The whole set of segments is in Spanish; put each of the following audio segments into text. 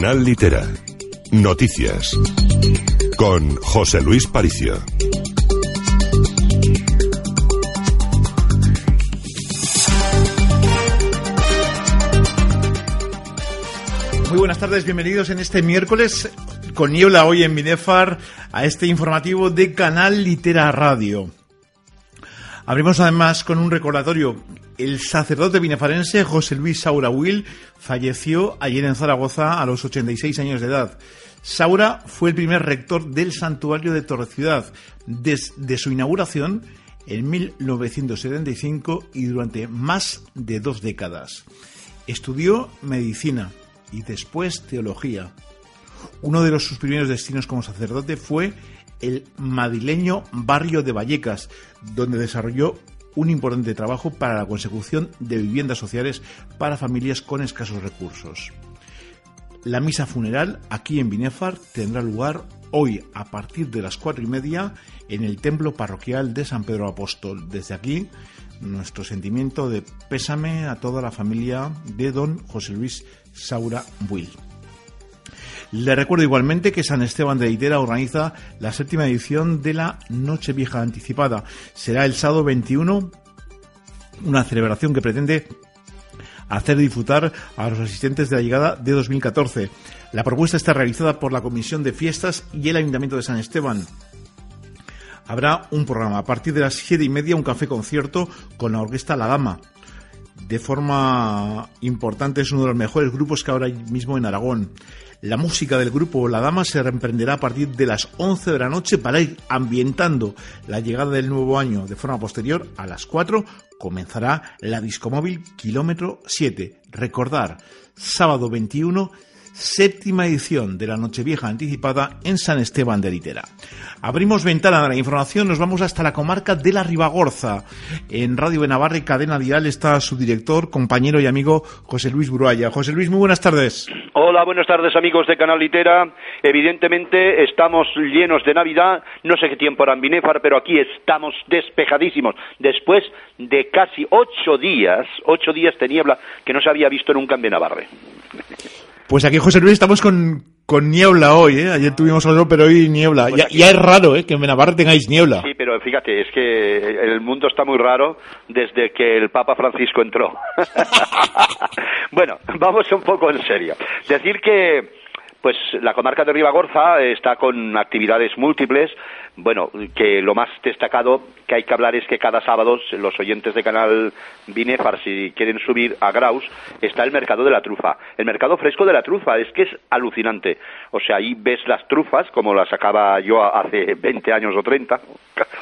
Canal Litera. Noticias. Con José Luis Paricio. Muy buenas tardes, bienvenidos en este miércoles con niebla hoy en Binefar a este informativo de Canal Litera Radio. Abrimos además con un recordatorio. El sacerdote binefarense José Luis Saura Will falleció ayer en Zaragoza a los 86 años de edad. Saura fue el primer rector del santuario de Torre Ciudad desde su inauguración en 1975 y durante más de dos décadas. Estudió medicina y después teología. Uno de sus primeros destinos como sacerdote fue el madrileño barrio de Vallecas, donde desarrolló un importante trabajo para la consecución de viviendas sociales para familias con escasos recursos. La misa funeral aquí en Binefar tendrá lugar hoy a partir de las cuatro y media en el templo parroquial de San Pedro Apóstol. Desde aquí, nuestro sentimiento de pésame a toda la familia de don José Luis Saura Will. Le recuerdo igualmente que San Esteban de Itera organiza la séptima edición de la Noche Vieja Anticipada. Será el sábado 21, una celebración que pretende hacer disfrutar a los asistentes de la llegada de 2014. La propuesta está realizada por la Comisión de Fiestas y el Ayuntamiento de San Esteban. Habrá un programa a partir de las siete y media, un café concierto con la orquesta La Dama. De forma importante es uno de los mejores grupos que ahora mismo en Aragón. La música del grupo La Dama se reemprenderá a partir de las 11 de la noche para ir ambientando la llegada del nuevo año. De forma posterior, a las 4, comenzará la Discomóvil Kilómetro 7. Recordar, sábado 21, séptima edición de la Nochevieja anticipada en San Esteban de Litera. Abrimos ventana de la información, nos vamos hasta la comarca de la Ribagorza. En Radio Benavarra y Cadena Dial está su director, compañero y amigo José Luis Buruaya. José Luis, muy buenas tardes. Hola, buenas tardes amigos de Canal Litera. Evidentemente estamos llenos de Navidad, no sé qué tiempo hará en Binefar, pero aquí estamos despejadísimos. Después de casi ocho días, ocho días de niebla que no se había visto nunca en Benavarre. Pues aquí, José Luis, estamos con, con niebla hoy, ¿eh? Ayer tuvimos sol, pero hoy niebla. Ya, ya, es raro, ¿eh? Que en Benavarra tengáis niebla. Sí, pero fíjate, es que el mundo está muy raro desde que el Papa Francisco entró. bueno, vamos un poco en serio. Decir que pues la comarca de Ribagorza está con actividades múltiples. Bueno, que lo más destacado que hay que hablar es que cada sábado los oyentes de Canal Binefar, si quieren subir a Graus, está el mercado de la trufa. El mercado fresco de la trufa, es que es alucinante. O sea, ahí ves las trufas, como las sacaba yo hace 20 años o 30,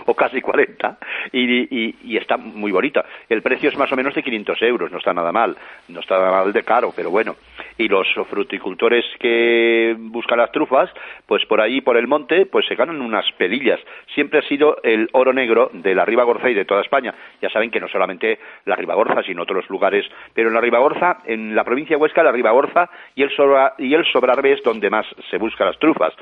o casi 40, y, está muy bonita. El precio es más o menos de 500 euros, no está nada mal. No está nada mal de caro, pero bueno. Y los fruticultores que buscan las trufas, pues por ahí, por el monte, pues se ganan unas pedillas. Siempre ha sido el oro negro de la Ribagorza y de toda España. Ya saben que no solamente la Ribagorza, sino otros lugares, pero en la Ribagorza, en la provincia de Huesca, la Ribagorza y el, Sobra, y el Sobrarbe es donde más se buscan las trufas.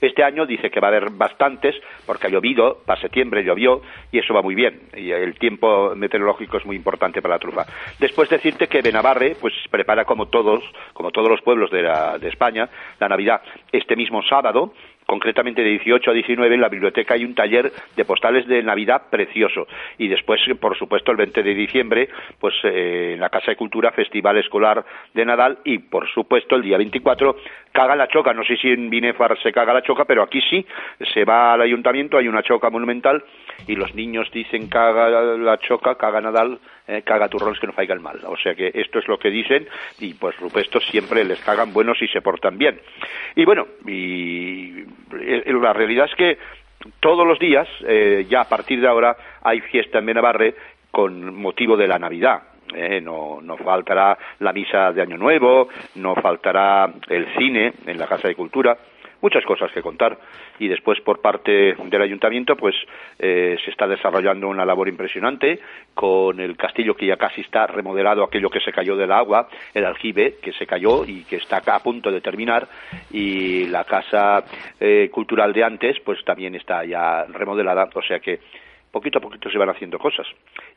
Este año dice que va a haber bastantes, porque ha llovido, septiembre llovió, y eso va muy bien. Y el tiempo meteorológico es muy importante para la trufa. Después decirte que Benavarre, pues prepara como todos, como todos los pueblos de, la, de España, la Navidad este mismo sábado, concretamente de 18 a 19 en la biblioteca hay un taller de postales de Navidad precioso y después por supuesto el 20 de diciembre pues eh, en la Casa de Cultura Festival Escolar de Nadal y por supuesto el día 24 caga la choca no sé si en Binefar se caga la choca pero aquí sí se va al ayuntamiento hay una choca monumental y los niños dicen caga la choca caga Nadal eh, caga turrones que no faiga mal. O sea que esto es lo que dicen y por supuesto siempre les cagan buenos y se portan bien. Y bueno, y la realidad es que todos los días, eh, ya a partir de ahora, hay fiesta en Benavarre con motivo de la Navidad. Eh, no, no faltará la misa de Año Nuevo, no faltará el cine en la Casa de Cultura, muchas cosas que contar. Y después, por parte del ayuntamiento, pues eh, se está desarrollando una labor impresionante con el castillo que ya casi está remodelado, aquello que se cayó del agua, el aljibe que se cayó y que está a punto de terminar, y la casa eh, cultural de antes, pues también está ya remodelada, o sea que poquito a poquito se van haciendo cosas.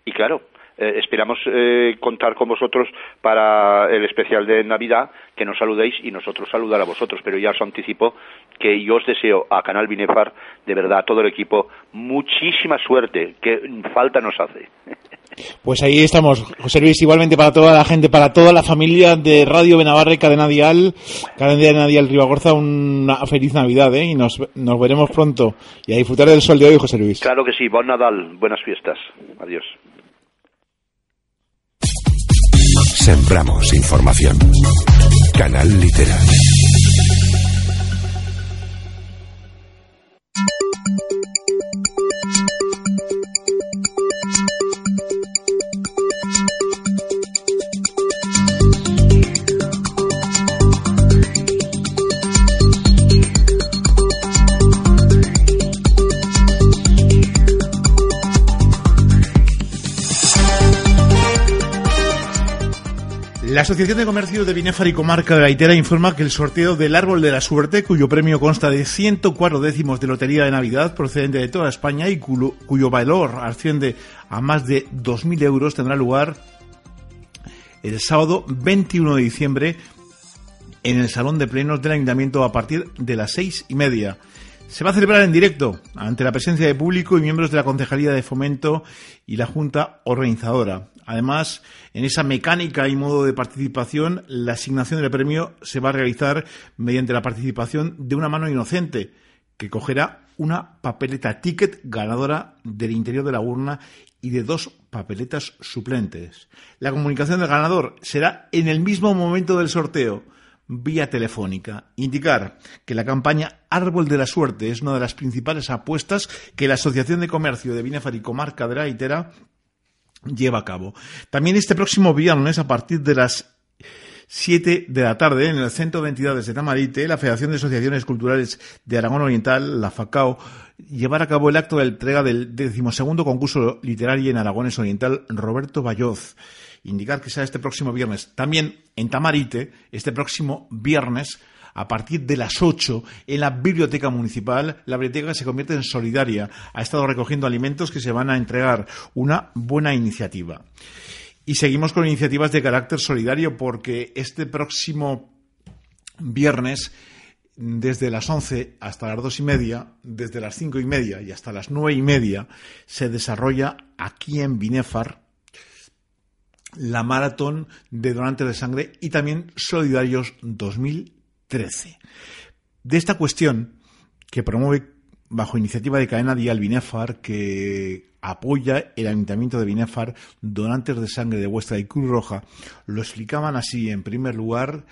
Y claro, eh, esperamos eh, contar con vosotros para el especial de Navidad, que nos saludéis y nosotros saludar a vosotros. Pero ya os anticipo que yo os deseo a Canal Binefar, de verdad, a todo el equipo, muchísima suerte, que falta nos hace. Pues ahí estamos, José Luis, igualmente para toda la gente, para toda la familia de Radio Benavarre, Cadena Dial, Cadena Dial Ribagorza, una feliz Navidad, ¿eh? Y nos, nos veremos pronto. Y a disfrutar del sol de hoy, José Luis. Claro que sí, buen Nadal, buenas fiestas. Adiós. Sembramos información. Canal Literal. Asociación de Comercio de Binefar y Comarca de Gaitera informa que el sorteo del Árbol de la Suerte, cuyo premio consta de 104 décimos de Lotería de Navidad procedente de toda España y cuyo, valor asciende a más de 2.000 euros, tendrá lugar el sábado 21 de diciembre en el Salón de Plenos del Ayuntamiento a partir de las seis y media. Se va a celebrar en directo, ante la presencia de público y miembros de la Concejalía de Fomento y la Junta Organizadora. Además, en esa mecánica y modo de participación, la asignación del premio se va a realizar mediante la participación de una mano inocente, que cogerá una papeleta ticket ganadora del interior de la urna y de dos papeletas suplentes. La comunicación del ganador será en el mismo momento del sorteo vía telefónica. Indicar que la campaña Árbol de la Suerte es una de las principales apuestas que la Asociación de Comercio de Binefar Comarca de la Itera lleva a cabo. También este próximo viernes, a partir de las 7 de la tarde, en el Centro de Entidades de Tamarite, la Federación de Asociaciones Culturales de Aragón Oriental, la FACAO, llevará a cabo el acto de entrega del decimosegundo concurso literario en Aragones Oriental Roberto Bayoz indicar que sea este próximo viernes. También en Tamarite, este próximo viernes, a partir de las 8 en la biblioteca municipal. La biblioteca se convierte en solidaria. Ha estado recogiendo alimentos que se van a entregar. Una buena iniciativa. Y seguimos con iniciativas de carácter solidario porque este próximo viernes desde las 11 hasta las dos y media, desde las cinco y media y hasta las nueve y media, se desarrolla aquí en Binefar la maratón de donantes de sangre y también Solidarios 2013. De esta cuestión que promueve bajo iniciativa de cadena Dial Binefar, que apoya el Ayuntamiento de Binefar, donantes de sangre de Vuestra y Cruz Roja, lo explicaban así, en primer lugar,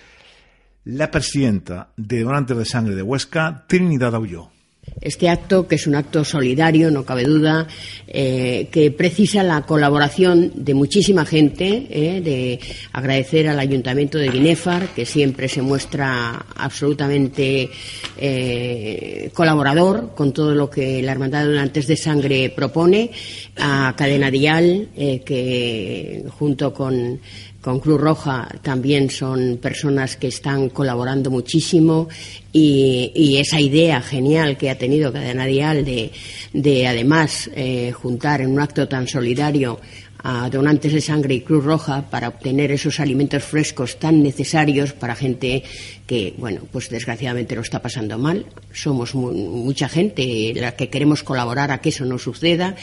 la presidenta de Donantes de Sangre de Huesca, Trinidad Aulló. Este acto, que es un acto solidario, no cabe duda, eh, que precisa la colaboración de muchísima gente, eh, de agradecer al Ayuntamiento de Binefar, que siempre se muestra absolutamente eh, colaborador con todo lo que la Hermandad de Donantes de Sangre propone, a Cadena Dial, que junto con con Cruz Roja también son personas que están colaborando muchísimo y, esa idea genial que ha tenido Cadena Dial de, de además eh, juntar en un acto tan solidario a donantes de sangre y Cruz Roja para obtener esos alimentos frescos tan necesarios para gente que, bueno, pues desgraciadamente lo está pasando mal. Somos mucha gente la que queremos colaborar a que eso no suceda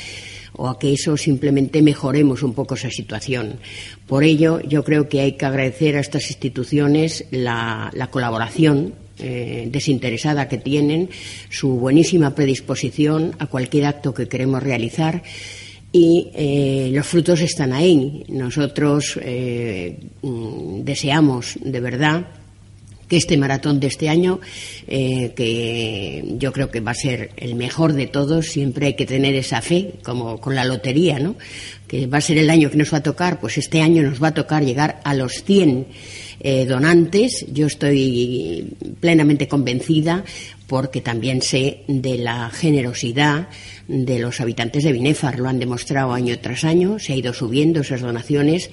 o a que eso simplemente mejoremos un poco esa situación. Por ello, yo creo que hay que agradecer a estas instituciones la, colaboración eh, desinteresada que tienen, su buenísima predisposición a cualquier acto que queremos realizar y eh, los frutos están ahí. Nosotros eh, mm, deseamos de verdad que este maratón de este año, eh, que yo creo que va a ser el mejor de todos, siempre hay que tener esa fe, como con la lotería, ¿no? Que va a ser el año que nos va a tocar, pues este año nos va a tocar llegar a los 100 eh, donantes. Yo estoy plenamente convencida porque también sé de la generosidad de los habitantes de Binefar. Lo han demostrado año tras año, se ha ido subiendo esas donaciones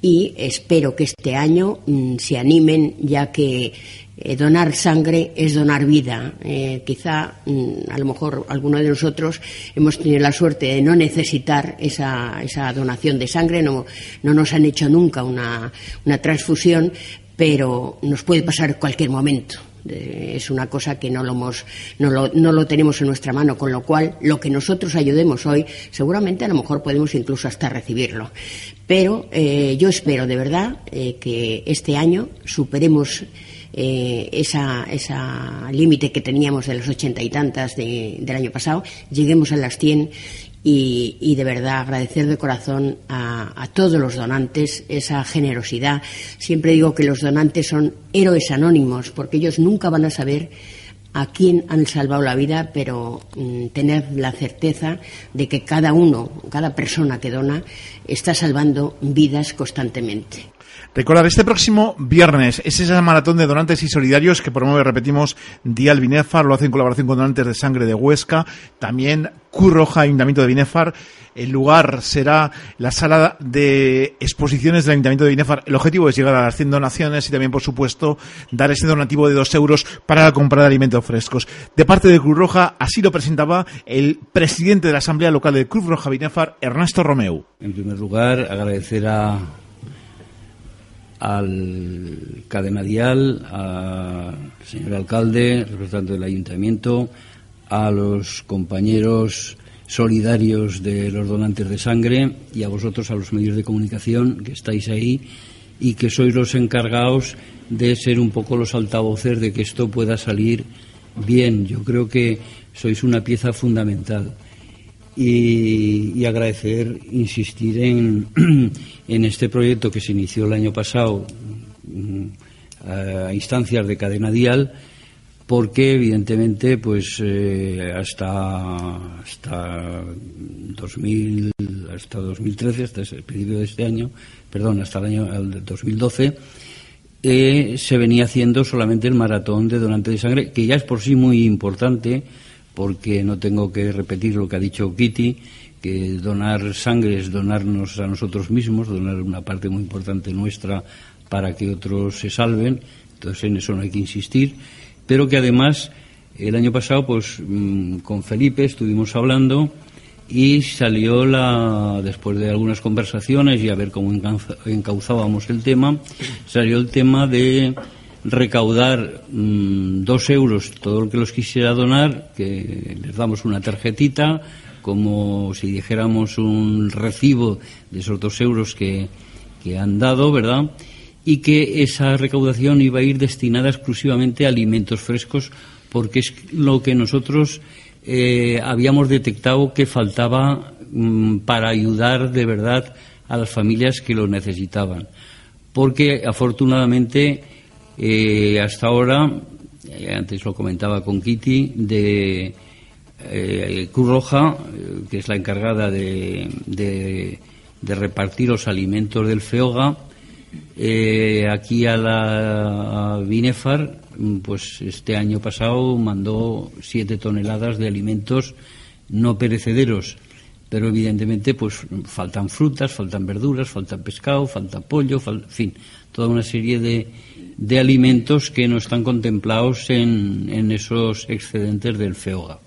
y espero que este año mm, se animen, ya que eh, donar sangre es donar vida. Eh, quizá, mm, a lo mejor, alguno de nosotros hemos tenido la suerte de no necesitar esa, esa donación de sangre, no, no nos han hecho nunca una, una transfusión, pero nos puede pasar cualquier momento es una cosa que no lo, hemos, no, lo, no lo tenemos en nuestra mano, con lo cual lo que nosotros ayudemos hoy, seguramente a lo mejor podemos incluso hasta recibirlo. Pero eh, yo espero de verdad eh, que este año superemos eh, esa, esa límite que teníamos de los ochenta y tantas del año pasado, lleguemos a las cien y, de verdad agradecer de corazón a, todos los donantes esa generosidad. Siempre digo que los donantes son héroes anónimos porque ellos nunca van a saber a quién han salvado la vida, pero mm, tener la certeza de que cada uno, cada persona que dona, está salvando vidas constantemente. Recordar, este próximo viernes es esa maratón de donantes y solidarios que promueve, repetimos, Dial Binefar, lo hace en colaboración con Donantes de Sangre de Huesca, también Curroja, Ayuntamiento de Binefar. El lugar será la sala de exposiciones del Ayuntamiento de Binefar. El objetivo es llegar a las 100 donaciones y también, por supuesto, dar ese donativo de 2 euros para la compra de alimentos frescos. De parte de Cruz Roja, así lo presentaba el presidente de la Asamblea Local de Cruz Roja Binefar, Ernesto Romeu. En primer lugar, agradecer a al cadena dial, al señor alcalde, representante del ayuntamiento, a los compañeros solidarios de los donantes de sangre y a vosotros, a los medios de comunicación que estáis ahí y que sois los encargados de ser un poco los altavoces de que esto pueda salir bien. Yo creo que sois una pieza fundamental y, agradecer, insistir en, en, este proyecto que se inició el año pasado mm, a instancias de cadena dial porque evidentemente pues eh, hasta hasta 2000 hasta 2013 hasta el principio de este año perdón hasta el año el 2012 eh, se venía haciendo solamente el maratón de donante de sangre que ya es por sí muy importante porque no tengo que repetir lo que ha dicho Kitty, que donar sangre es donarnos a nosotros mismos, donar una parte muy importante nuestra para que otros se salven, entonces en eso no hay que insistir, pero que además el año pasado pues mm, con Felipe estuvimos hablando y salió la después de algunas conversaciones y a ver cómo encauzábamos el tema, salió el tema de recaudar mm, dos euros todo el que los quisiera donar, que les damos una tarjetita, como si dijéramos un recibo de esos dos euros que, que han dado, ¿verdad? Y que esa recaudación iba a ir destinada exclusivamente a alimentos frescos, porque es lo que nosotros eh, habíamos detectado que faltaba mm, para ayudar de verdad a las familias que lo necesitaban. Porque afortunadamente eh, hasta ahora, eh, antes lo comentaba con Kitty, de eh, Cruz Roja, eh, que es la encargada de, de, repartir los alimentos del FEOGA, aquí a la Binefar, pues este año pasado mandó siete toneladas de alimentos no perecederos. Pero evidentemente pues faltan frutas, faltan verduras, falta pescado, falta pollo, en fin, toda una serie de, de alimentos que no están contemplados en, en esos excedentes del FEOGA.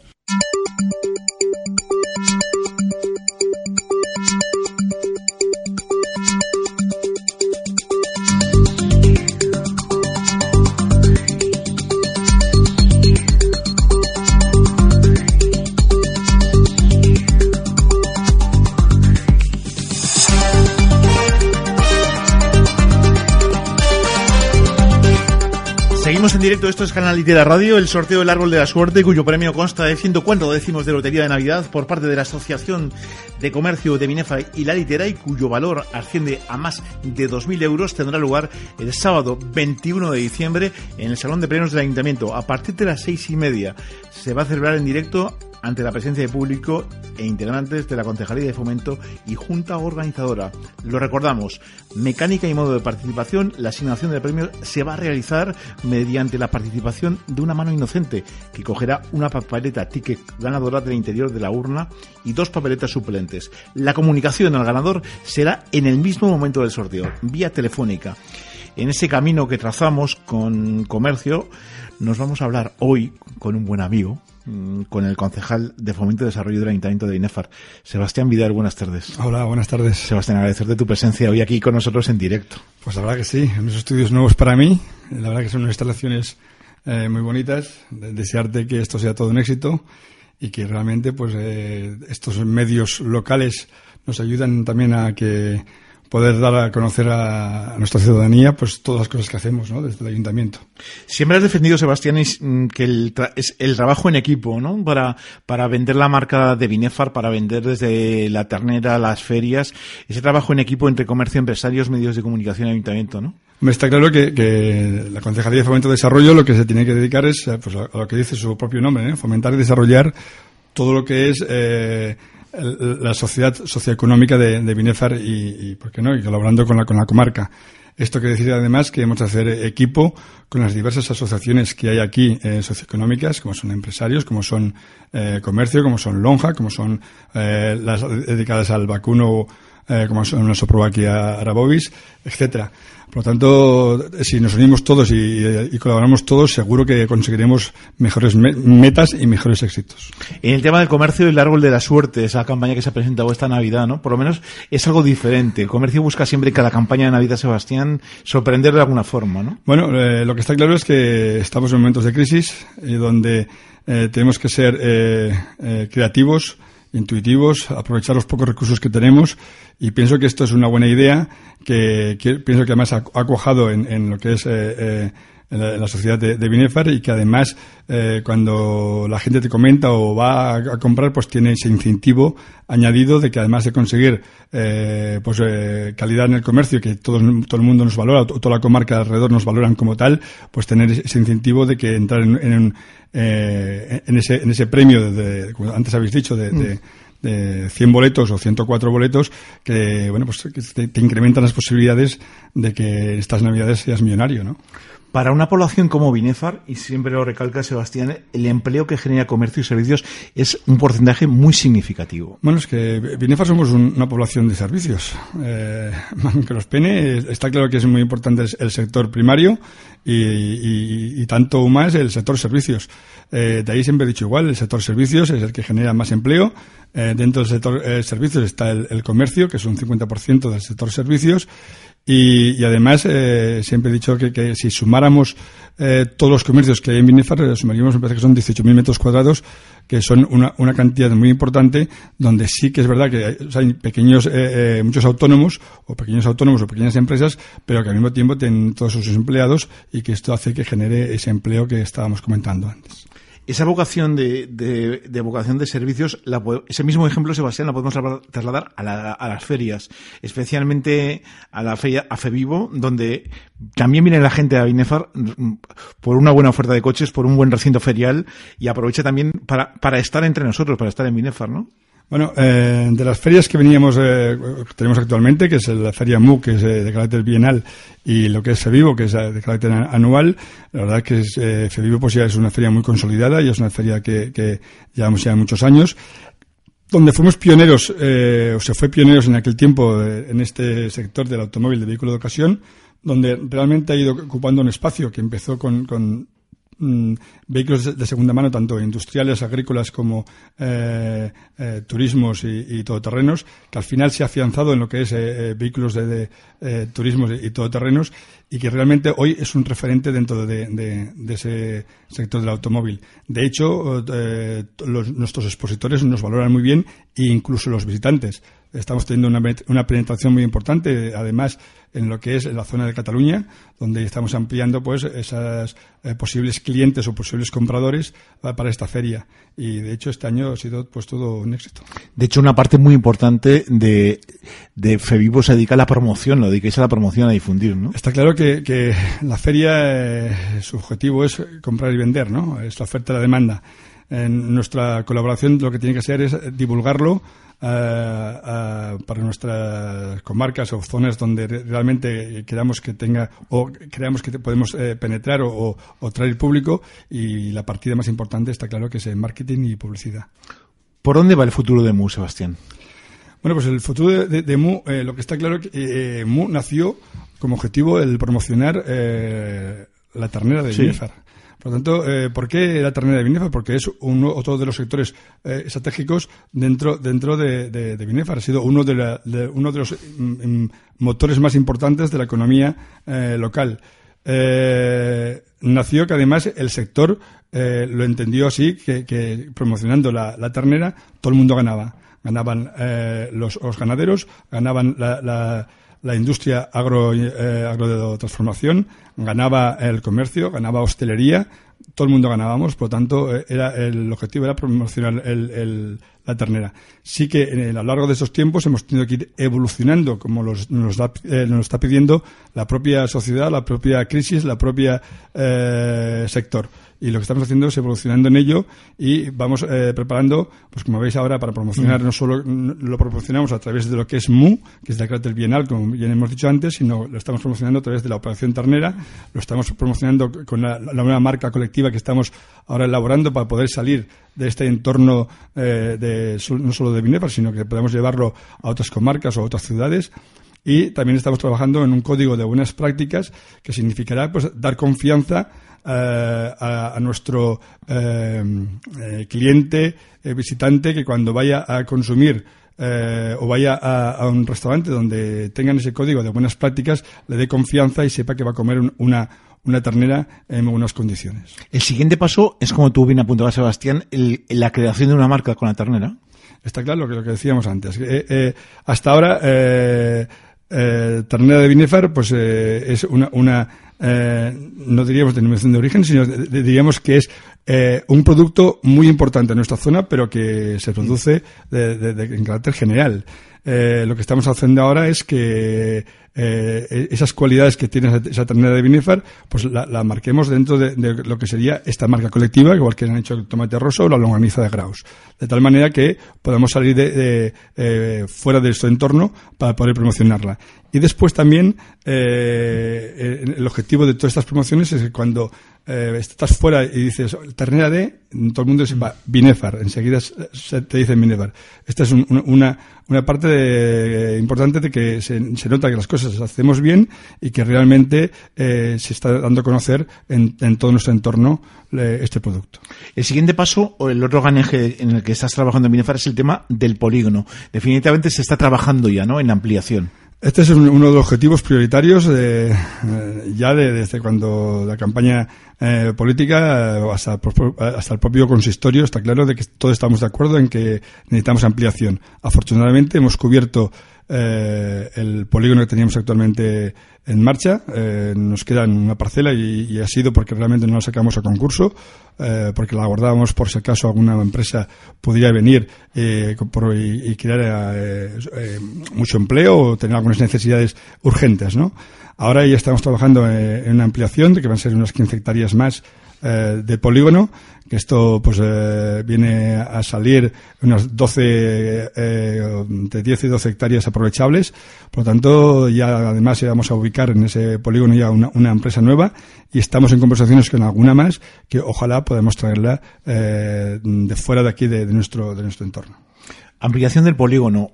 Es Canal Litera Radio, el sorteo del Árbol de la Suerte, cuyo premio consta de 104 décimos de Lotería de Navidad por parte de la Asociación de Comercio de Minefa y La Litera y cuyo valor asciende a más de 2.000 euros, tendrá lugar el sábado 21 de diciembre en el Salón de Plenos del Ayuntamiento. A partir de las seis y media se va a celebrar en directo ante la presencia de público e integrantes de la Concejalía de Fomento y Junta Organizadora. Lo recordamos, mecánica y modo de participación, la asignación de premios se va a realizar mediante la participación de una mano inocente que cogerá una papeleta ticket ganadora del interior de la urna y dos papeletas suplentes. La comunicación al ganador será en el mismo momento del sorteo, vía telefónica. En ese camino que trazamos con comercio, nos vamos a hablar hoy con un buen amigo, con el concejal de Fomento y Desarrollo del Ayuntamiento de Inefar, Sebastián Vidal. Buenas tardes. Hola, buenas tardes. Sebastián, agradecerte tu presencia hoy aquí con nosotros en directo. Pues la verdad que sí, unos estudios nuevos para mí. La verdad que son unas instalaciones eh, muy bonitas. Desearte que esto sea todo un éxito y que realmente pues eh, estos medios locales nos ayudan también a que poder dar a conocer a, nuestra ciudadanía pues todas las cosas que hacemos ¿no? desde el ayuntamiento. Siempre has defendido, Sebastián, mm, que el es el trabajo en equipo, ¿no? Para, para vender la marca de Binefar, para vender desde la ternera, las ferias, ese trabajo en equipo entre comercio, empresarios, medios de comunicación y ayuntamiento, ¿no? Me está claro que, la Concejalía de Fomento y Desarrollo lo que se tiene que dedicar es eh, pues, a lo que dice su propio nombre, ¿eh? fomentar y desarrollar todo lo que es eh, la sociedad socioeconómica de, de Binefar y, y, ¿por qué no?, y colaborando con la, con la comarca. Esto quiere decir además que hemos de hacer equipo con las diversas asociaciones que hay aquí eh, socioeconómicas, como son empresarios, como son eh, comercio, como son lonja, como son eh, las dedicadas al vacuno, eh, como son la soprobaquia arabovis, etcétera. Por lo tanto, si nos unimos todos y, colaboramos todos, seguro que conseguiremos mejores metas y mejores éxitos. En el tema del comercio, el árbol de la suerte, esa campaña que se ha presentado esta Navidad, ¿no? Por lo menos es algo diferente. El comercio busca siempre cada campaña de Navidad, Sebastián, sorprender de alguna forma, ¿no? Bueno, eh, lo que está claro es que estamos en momentos de crisis y donde eh, tenemos que ser eh, eh creativos, intuitivos, aprovechar los pocos recursos que tenemos y pienso que esto es una buena idea que, pienso que además ha, cuajado en, lo que es eh, eh, la, sociedad de, Binefar y que además eh, cuando la gente te comenta o va a, comprar pues tiene ese incentivo añadido de que además de conseguir pues calidad en el comercio que todo, todo el mundo nos valora toda la comarca alrededor nos valoran como tal pues tener ese incentivo de que entrar en, en, en ese, en ese premio de, como antes habéis dicho de, de de 100 boletos o 104 boletos que, bueno, pues te, te incrementan las posibilidades de que estas navidades seas millonario, ¿no? Para una población como Binefar, y siempre lo recalca Sebastián, el empleo que genera comercio y servicios es un porcentaje muy significativo. Bueno, es que Binefar somos una población de servicios. Eh, que los pene, está claro que es muy importante el, sector primario y, tanto o más el sector servicios. Eh, de ahí siempre he dicho igual, el sector servicios es el que genera más empleo. Eh, dentro del sector servicios está el, comercio, que es un 50% del sector servicios y, y además, eh, siempre he dicho que, si sumáramos eh, todos los comercios que hay en Binefar, eh, sumaríamos, me parece que son 18.000 metros cuadrados, que son una, una cantidad muy importante, donde sí que es verdad que hay, pequeños, eh, eh, muchos autónomos, o pequeños autónomos o pequeñas empresas, pero que al mismo tiempo tienen todos sus empleados y que esto hace que genere ese empleo que estábamos comentando antes. Esa vocación de, de, vocación de servicios, ese mismo ejemplo, Sebastián, lo podemos trasladar a, a, las ferias, especialmente a la feria a Fevivo, donde también viene la gente a Binefar mm, por una buena oferta de coches, por un buen recinto ferial y aprovecha también para, para estar entre nosotros, para estar en Binefar, ¿no? Bueno, eh, de las ferias que veníamos, eh, tenemos actualmente, que es la feria MU, que es eh, de carácter bienal, y lo que es FEVIVO, que es de carácter anual, la verdad que es, eh, FEVIVO pues ya es una feria muy consolidada y es una feria que, que llevamos ya muchos años. Donde fuimos pioneros, eh, o se fue pioneros en aquel tiempo eh, en este sector del automóvil de vehículo de ocasión, donde realmente ha ido ocupando un espacio que empezó con, con Mm, vehículos de segunda mano, tanto industriales, agrícolas como eh, eh, turismos y, todoterrenos, que al final se ha afianzado en lo que es eh, vehículos de, turismos y, todoterrenos y que realmente hoy es un referente dentro de, ese sector del automóvil. De hecho, nuestros expositores nos valoran muy bien e incluso los visitantes. Estamos teniendo una, una, penetración muy importante, además, en lo que es la zona de Cataluña, donde estamos ampliando pues esas eh, posibles clientes o posibles compradores para esta feria. Y de hecho, este año ha sido pues todo un éxito. De hecho, una parte muy importante de, de FEVIVO se dedica a la promoción, lo dedicáis a la promoción, a difundir, ¿no? Está claro que, que la feria, eh, su objetivo es comprar y vender, ¿no? Es la oferta y la demanda. en nuestra colaboración lo que tiene que ser es divulgarlo para nuestras comarcas o zonas donde realmente queramos que tenga o creamos que podemos penetrar o, traer público y la partida más importante está claro que es en marketing y publicidad. ¿Por dónde va el futuro de MU, Sebastián? Bueno, pues el futuro de, MU, lo que está claro es que MU nació como objetivo el promocionar la ternera de sí. Por lo tanto, eh, ¿por qué la ternera de Binefar? Porque es uno, otro de los sectores eh, estratégicos dentro, dentro de, de, Ha sido uno de, uno de los mm, mm, motores más importantes de la economía eh, local. nació que además el sector lo entendió así, que, promocionando la, ternera todo el mundo ganaba. Ganaban los, ganaderos, ganaban la la industria agro, eh, agro transformación, ganaba el comercio, ganaba hostelería, todo el mundo ganábamos, por lo tanto, eh, era el objetivo era promocionar el, la ternera. Sí que a lo largo de esos tiempos hemos tenido que ir evolucionando, como nos, eh, nos está pidiendo la propia sociedad, la propia crisis, la propia eh, sector y lo que estamos haciendo es evolucionando en ello y vamos eh, preparando, pues como veis ahora, para promocionar, mm. no solo lo promocionamos a través de lo que es MU, que es el carácter bienal, como ya hemos dicho antes, sino lo estamos promocionando a través de la Operación Ternera, lo estamos promocionando con la, nueva marca colectiva que estamos ahora elaborando para poder salir de este entorno eh, de, no solo de Binefar, sino que podamos llevarlo a otras comarcas o a otras ciudades y también estamos trabajando en un código de buenas prácticas que significará pues dar confianza eh, a, nuestro eh, eh, cliente, visitante, que cuando vaya a consumir o vaya a, un restaurante donde tengan ese código de buenas prácticas, le dé confianza y sepa que va a comer una, una ternera en buenas condiciones. El siguiente paso es, como tú bien apuntabas, Sebastián, la creación de una marca con la ternera. Está claro que lo que decíamos antes. hasta ahora, ternera de Binefar pues, es una, una eh, no diríamos denominación de origen, sino diríamos que es eh, un producto muy importante en nuestra zona, pero que se produce en carácter general. Eh, lo que estamos haciendo ahora es que eh, esas cualidades que tiene esa, ternera de Binefar, pues la, marquemos dentro de, lo que sería esta marca colectiva, igual que han hecho el tomate rosa o la longaniza de Graus. De tal manera que podamos salir de, eh, fuera de nuestro entorno para poder promocionarla. Y después también eh, el objetivo de todas estas promociones es que cuando eh, estás fuera y dices ternera de, todo el mundo va, Binefar, enseguida se te dicen Binefar. Esta es una, una parte importante de que se, nota que las cosas las hacemos bien y que realmente eh, se está dando a conocer en, todo nuestro entorno eh, este producto. El siguiente paso, o el otro gran eje en el que estás trabajando en Binefar, es el tema del polígono. Definitivamente se está trabajando ya, ¿no?, en ampliación. Este es uno de los objetivos prioritarios de, ya desde cuando la campaña eh, política hasta, hasta el propio consistorio está claro de que todos estamos de acuerdo en que necesitamos ampliación. Afortunadamente hemos cubierto eh, el polígono que teníamos actualmente en marcha. Eh, nos queda una parcela y, ha sido porque realmente no la sacamos a concurso, eh, porque la abordábamos por si acaso alguna empresa pudiera venir eh, y, crear mucho empleo o tener algunas necesidades urgentes. ¿no? Ahora ya estamos trabajando en una ampliación de que van a ser unas 15 hectáreas más de polígono que esto pues eh, viene a salir unas 12, eh, de 10 y 12 hectáreas aprovechables. Por lo tanto, ya además vamos a ubicar en ese polígono ya una, empresa nueva y estamos en conversaciones con alguna más que ojalá podamos traerla eh, de fuera de aquí de, nuestro, de nuestro entorno. Ampliación del polígono.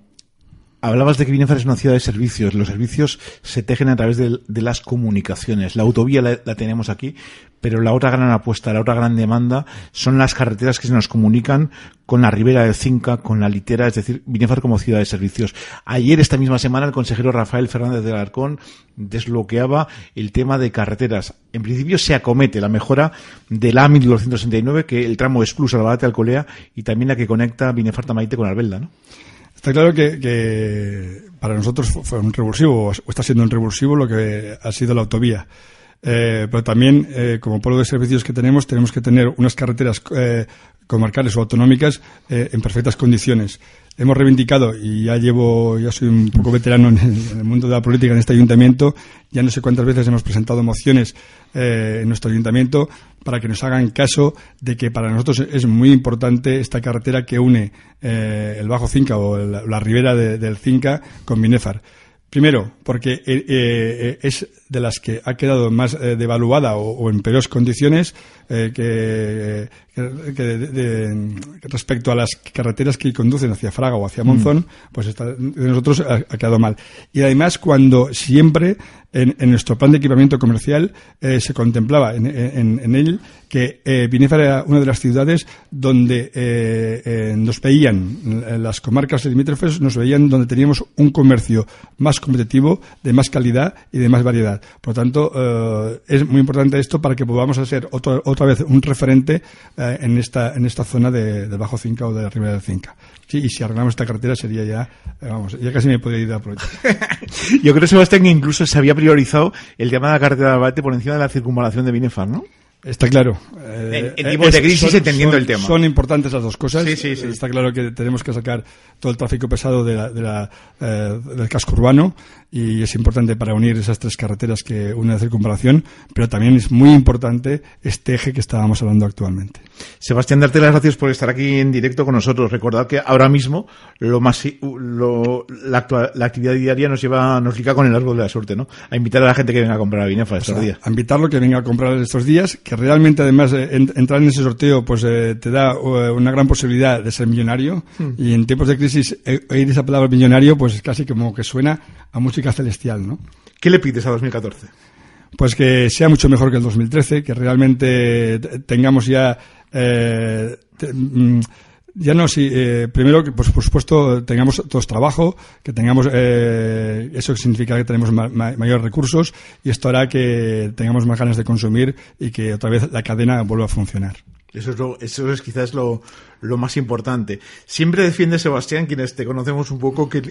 Hablabas de que Binefar es una ciudad de servicios. Los servicios se tejen a través de, las comunicaciones. La autovía la, tenemos aquí, pero la otra gran apuesta, la otra gran demanda son las carreteras que se nos comunican con la ribera del Cinca, con la litera, es decir, Binefar como ciudad de servicios. Ayer, esta misma semana, el consejero Rafael Fernández del Arcón desbloqueaba el tema de carreteras. En principio se acomete la mejora del AMI 269, que el tramo excluso la Balate Alcolea y también la que conecta Binefar Tamaite con Albelda, ¿no? Está claro que, para nosotros fue un revulsivo, o está siendo un revulsivo lo que ha sido la autovía. Eh, pero también, eh, como pueblo de servicios que tenemos, tenemos que tener unas carreteras eh, comarcales o autonómicas eh, en perfectas condiciones hemos reivindicado, y ya llevo, ya soy un poco veterano en el, mundo de la política en este ayuntamiento, ya no sé cuántas veces hemos presentado mociones eh, en nuestro ayuntamiento para que nos hagan caso de que para nosotros es muy importante esta carretera que une eh, el Bajo Cinca o la, ribera del Cinca con Binefar. Primero, porque eh, es de las que ha quedado más devaluada o, en peores condiciones que, respecto a las carreteras que conducen hacia Fraga o hacia Monzón, mm. pues de nosotros ha, quedado mal. Y además, cuando siempre en, nuestro plan de equipamiento comercial eh, se contemplaba en, en, él que eh, era una de las ciudades donde eh, eh, nos veían, las comarcas limítrofes nos veían donde teníamos un comercio más competitivo, de más calidad y de más variedad. Por lo tanto, es muy importante esto para que podamos ser otra vez un referente en, esta, en esta zona de, del Bajo Cinca o de la Ribera del Cinca. Sí, y si arreglamos esta carretera sería ya, vamos, ya casi me podría ir a proyecto. Yo creo, Sebastián, que incluso se había priorizado el tema de la carretera de Albate por encima de la circunvalación de Binefar, ¿no? Está claro. en, en tiempos de crisis, entendiendo el tema. Son importantes las dos cosas. Sí, sí, sí. Está claro que tenemos que sacar todo el tráfico pesado de la, de la, eh, del casco urbano y es importante para unir esas tres carreteras que une la circunvalación, pero también es muy importante este eje que estábamos hablando actualmente. Sebastián, darte las gracias por estar aquí en directo con nosotros. Recordad que ahora mismo lo más, lo, la, la, actividad diaria nos lleva, nos liga con el árbol de la suerte, ¿no? A invitar a la gente que venga a comprar a Binefa estos días. A invitarlo que venga a comprar estos días, que realmente además eh, entrar en ese sorteo pues eh, te da eh, una gran posibilidad de ser millonario hmm. y en tiempos de crisis oír esa palabra millonario pues casi como que suena a música celestial, ¿no? ¿Qué le pides a 2014? Pues que sea mucho mejor que el 2013, que realmente tengamos ya eh, mm, ya no si eh, primero que pues, por supuesto tengamos todos trabajo que tengamos eh, eso significa que tenemos mayores recursos y esto hará que tengamos más ganas de consumir y que otra vez la cadena vuelva a funcionar eso es, lo, eso es quizás lo, más importante. Siempre defiende Sebastián, quienes te conocemos un poco, que,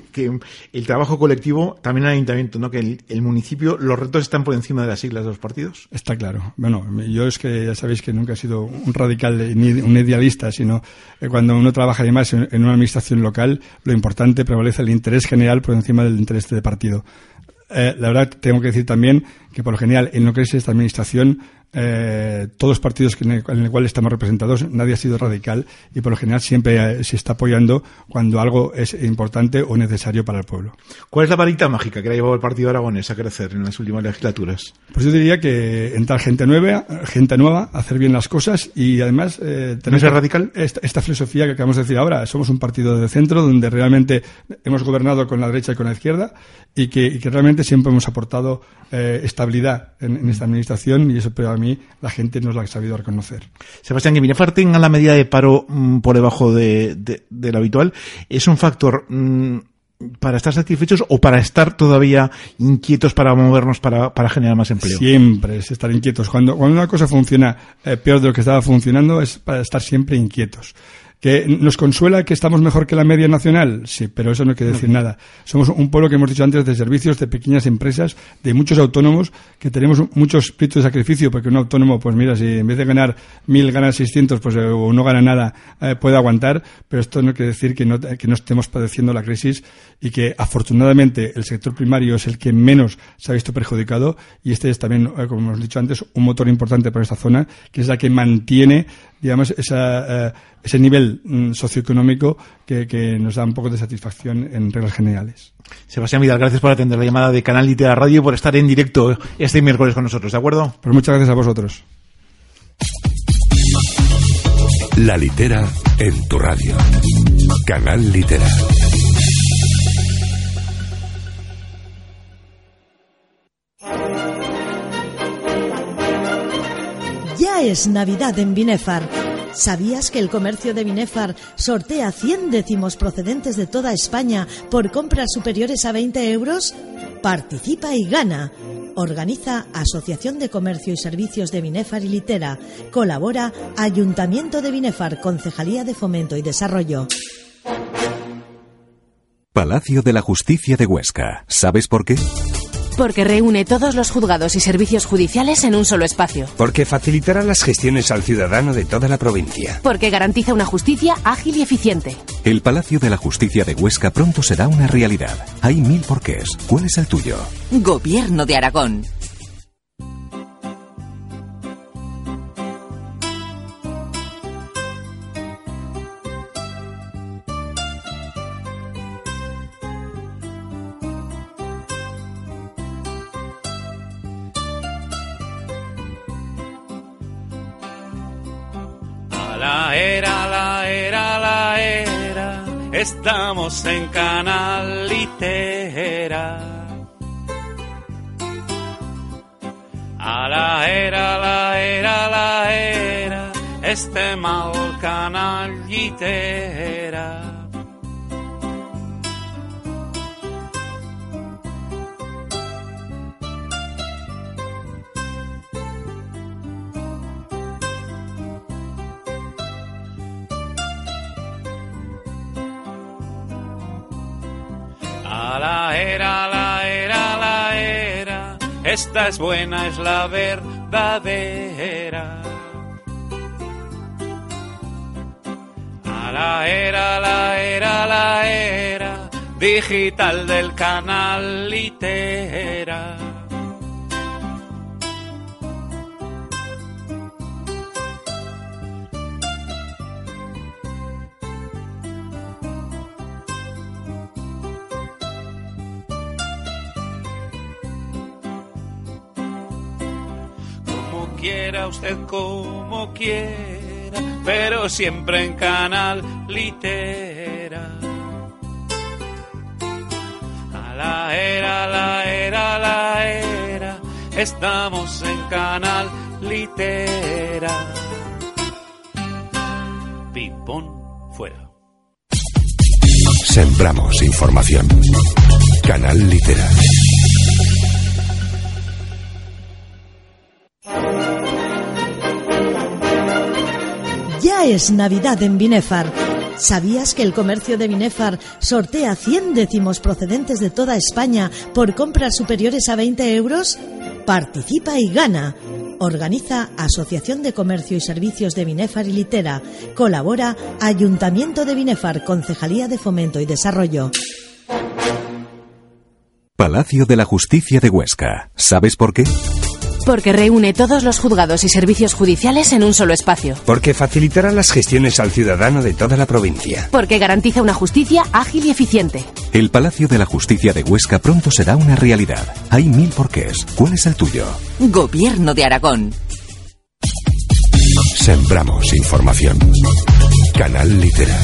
el trabajo colectivo, también el ayuntamiento, ¿no? que el, municipio, los retos están por encima de las siglas de los partidos. Está claro. Bueno, yo es que ya sabéis que nunca he sido un radical ni un idealista, sino que cuando uno trabaja además en, en una administración local, lo importante prevalece el interés general por encima del interés de partido. Eh, la verdad, tengo que decir también que por lo general, en lo que es esta administración, eh, todos los partidos en el, en el, cual estamos representados, nadie ha sido radical y por lo general siempre eh, se está apoyando cuando algo es importante o necesario para el pueblo. ¿Cuál es la varita mágica que ha llevado el Partido Aragonés a crecer en las últimas legislaturas? Pues yo diría que entrar gente nueva, gente nueva, hacer bien las cosas y además eh, tener radical? Esta, filosofía que acabamos de decir ahora. Somos un partido de centro donde realmente hemos gobernado con la derecha y con la izquierda y que, realmente siempre hemos aportado eh, estabilidad en, esta administración y eso pero a mí la gente nos lo ha sabido reconocer. Sebastián, que Binefar tenga la medida de paro mm, por debajo de, de, lo habitual es un factor mm, para estar satisfechos o para estar todavía inquietos para movernos para, para generar más empleo? Siempre es estar inquietos. Cuando, cuando una cosa funciona eh, peor de lo que estaba funcionando es para estar siempre inquietos. ¿Que nos consuela que estamos mejor que la media nacional? Sí, pero eso no quiere decir nada. Somos un pueblo que hemos dicho antes de servicios, de pequeñas empresas, de muchos autónomos, que tenemos mucho espíritu de sacrificio, porque un autónomo, pues mira, si en vez de ganar mil gana seiscientos, pues eh, o no gana nada, eh, puede aguantar, pero esto no quiere decir que no, que no estemos padeciendo la crisis y que afortunadamente el sector primario es el que menos se ha visto perjudicado y este es también, eh, como hemos dicho antes, un motor importante para esta zona, que es la que mantiene digamos, esa, eh, ese nivel mm, socioeconómico que, que, nos da un poco de satisfacción en reglas generales. Sebastián Vidal, gracias por atender la llamada de Canal Litera Radio y por estar en directo este miércoles con nosotros, ¿de acuerdo? Pues muchas gracias a vosotros. La litera en tu radio. Canal Litera. Es Navidad en Binefar. ¿Sabías que el comercio de Binefar sortea 100 décimos procedentes de toda España por compras superiores a 20 euros? Participa y gana. Organiza Asociación de Comercio y Servicios de Binefar y Litera. Colabora Ayuntamiento de Binefar, Concejalía de Fomento y Desarrollo. Palacio de la Justicia de Huesca. ¿Sabes por qué? Porque reúne todos los juzgados y servicios judiciales en un solo espacio. Porque facilitará las gestiones al ciudadano de toda la provincia. Porque garantiza una justicia ágil y eficiente. El Palacio de la Justicia de Huesca pronto será una realidad. Hay mil porqués. ¿Cuál es el tuyo? Gobierno de Aragón. La era, la era, la era, estamos en Canal Litera. A la era, la era, la era, este mal canal Litera. Esta es buena, es la verdadera. A la era, la era, la era, digital del canal litera. Como quiera, pero siempre en canal litera. A la era, la era, la era, estamos en canal litera. Pipón fuera. Sembramos información. Canal Litera. Es Navidad en Binefar. ¿Sabías que el comercio de Binefar sortea 100 décimos procedentes de toda España por compras superiores a 20 euros? Participa y gana. Organiza Asociación de Comercio y Servicios de Binefar y Litera. Colabora Ayuntamiento de Binefar, Concejalía de Fomento y Desarrollo. Palacio de la Justicia de Huesca. ¿Sabes por qué? Porque reúne todos los juzgados y servicios judiciales en un solo espacio. Porque facilitará las gestiones al ciudadano de toda la provincia. Porque garantiza una justicia ágil y eficiente. El Palacio de la Justicia de Huesca pronto será una realidad. Hay mil porqués. ¿Cuál es el tuyo? Gobierno de Aragón. Sembramos información. Canal Litera.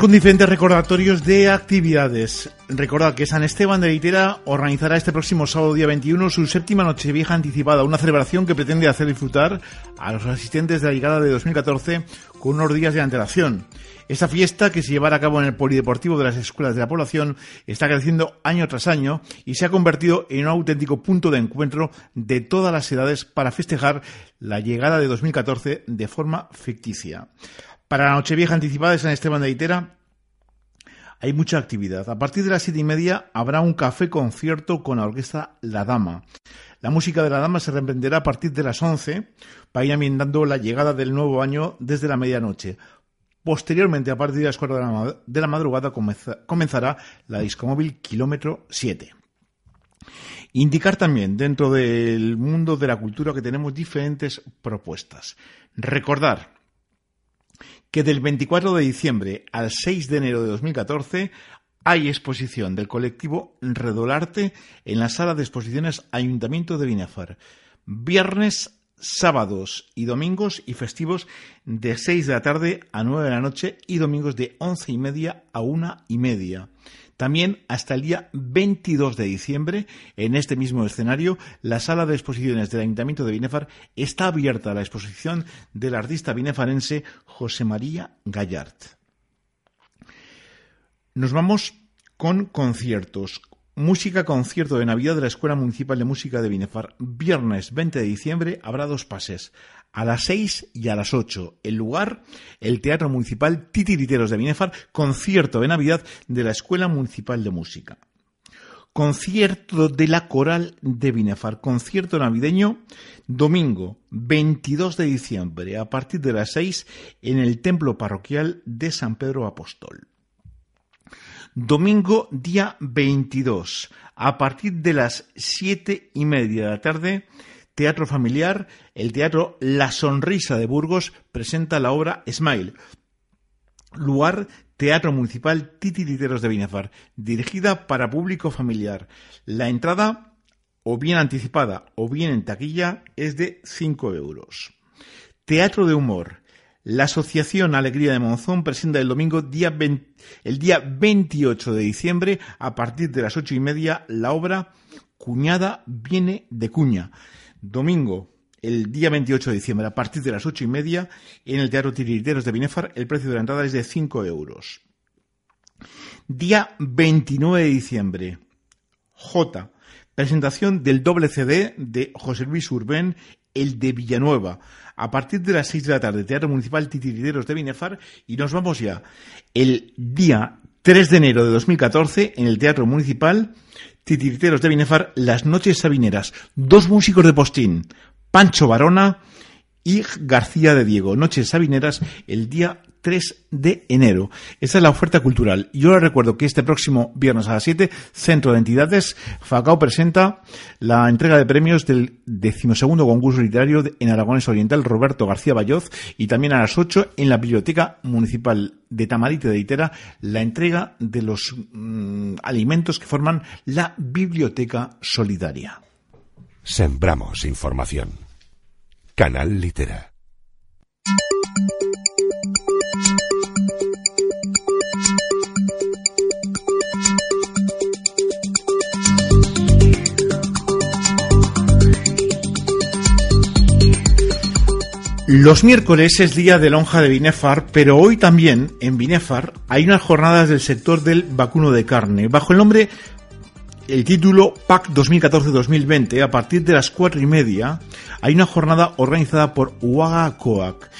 Con diferentes recordatorios de actividades. Recordad que San Esteban de Litera organizará este próximo sábado día 21 su séptima Nochevieja anticipada, una celebración que pretende hacer disfrutar a los asistentes de la llegada de 2014 con unos días de antelación. Esta fiesta, que se llevará a cabo en el Polideportivo de las Escuelas de la Población, está creciendo año tras año y se ha convertido en un auténtico punto de encuentro de todas las edades para festejar la llegada de 2014 de forma ficticia. Para la Nochevieja anticipada de San Esteban de Itera hay mucha actividad. A partir de las siete y media habrá un café concierto con la orquesta La Dama. La música de La Dama se reprenderá a partir de las 11 para ir ambientando la llegada del nuevo año desde la medianoche. Posteriormente, a partir de las 4 de la, madrugada, comenzará la discomóvil kilómetro 7. Indicar también dentro del mundo de la cultura que tenemos diferentes propuestas. Recordar que del 24 de diciembre al 6 de enero de 2014 hay exposición del colectivo Redolarte en la sala de exposiciones Ayuntamiento de Binefar. Viernes, sábados y domingos y festivos de 6 de la tarde a 9 de la noche y domingos de 11 y media a 1 y media. También hasta el día 22 de diciembre, en este mismo escenario, la sala de exposiciones del Ayuntamiento de Binefar está abierta a la exposición del artista binefarense José María Gallart. Nos vamos con conciertos. Música concierto de Navidad de la Escuela Municipal de Música de Binefar. Viernes 20 de diciembre habrá dos pases. A las 6 y a las 8. El lugar, el Teatro Municipal Titiriteros de Binefar. Concierto de Navidad de la Escuela Municipal de Música. Concierto de la Coral de Binefar. Concierto navideño domingo 22 de diciembre a partir de las 6 en el Templo Parroquial de San Pedro Apóstol. Domingo día 22, a partir de las siete y media de la tarde, Teatro Familiar, el Teatro La Sonrisa de Burgos presenta la obra Smile. Lugar Teatro Municipal Titiriteros de Binefar, dirigida para público familiar. La entrada, o bien anticipada o bien en taquilla, es de 5 euros. Teatro de Humor, la Asociación Alegría de Monzón presenta el domingo día el día 28 de diciembre a partir de las ocho y media la obra Cuñada viene de cuña. Domingo, el día 28 de diciembre a partir de las ocho y media en el Teatro Tiririteros de Binefar el precio de la entrada es de 5 euros. Día 29 de diciembre. J. Presentación del doble CD de José Luis Urbén, el de Villanueva a partir de las 6 de la tarde, Teatro Municipal Titiriteros de Binefar, y nos vamos ya el día 3 de enero de 2014 en el Teatro Municipal Titiriteros de Binefar, Las Noches Sabineras. Dos músicos de postín, Pancho Barona y García de Diego. Noches Sabineras el día 3 de enero. Esa es la oferta cultural. Yo les recuerdo que este próximo viernes a las 7, Centro de Entidades, FACAO presenta la entrega de premios del decimosegundo concurso literario en Aragones Oriental Roberto García Bayoz y también a las 8 en la Biblioteca Municipal de Tamarite de Itera la entrega de los mm, alimentos que forman la Biblioteca Solidaria. Sembramos información. Canal Litera. Los miércoles es día de lonja de Binefar, pero hoy también en Binefar hay unas jornadas del sector del vacuno de carne, bajo el nombre, el título PAC 2014-2020, a partir de las cuatro y media, hay una jornada organizada por Uaga Coac.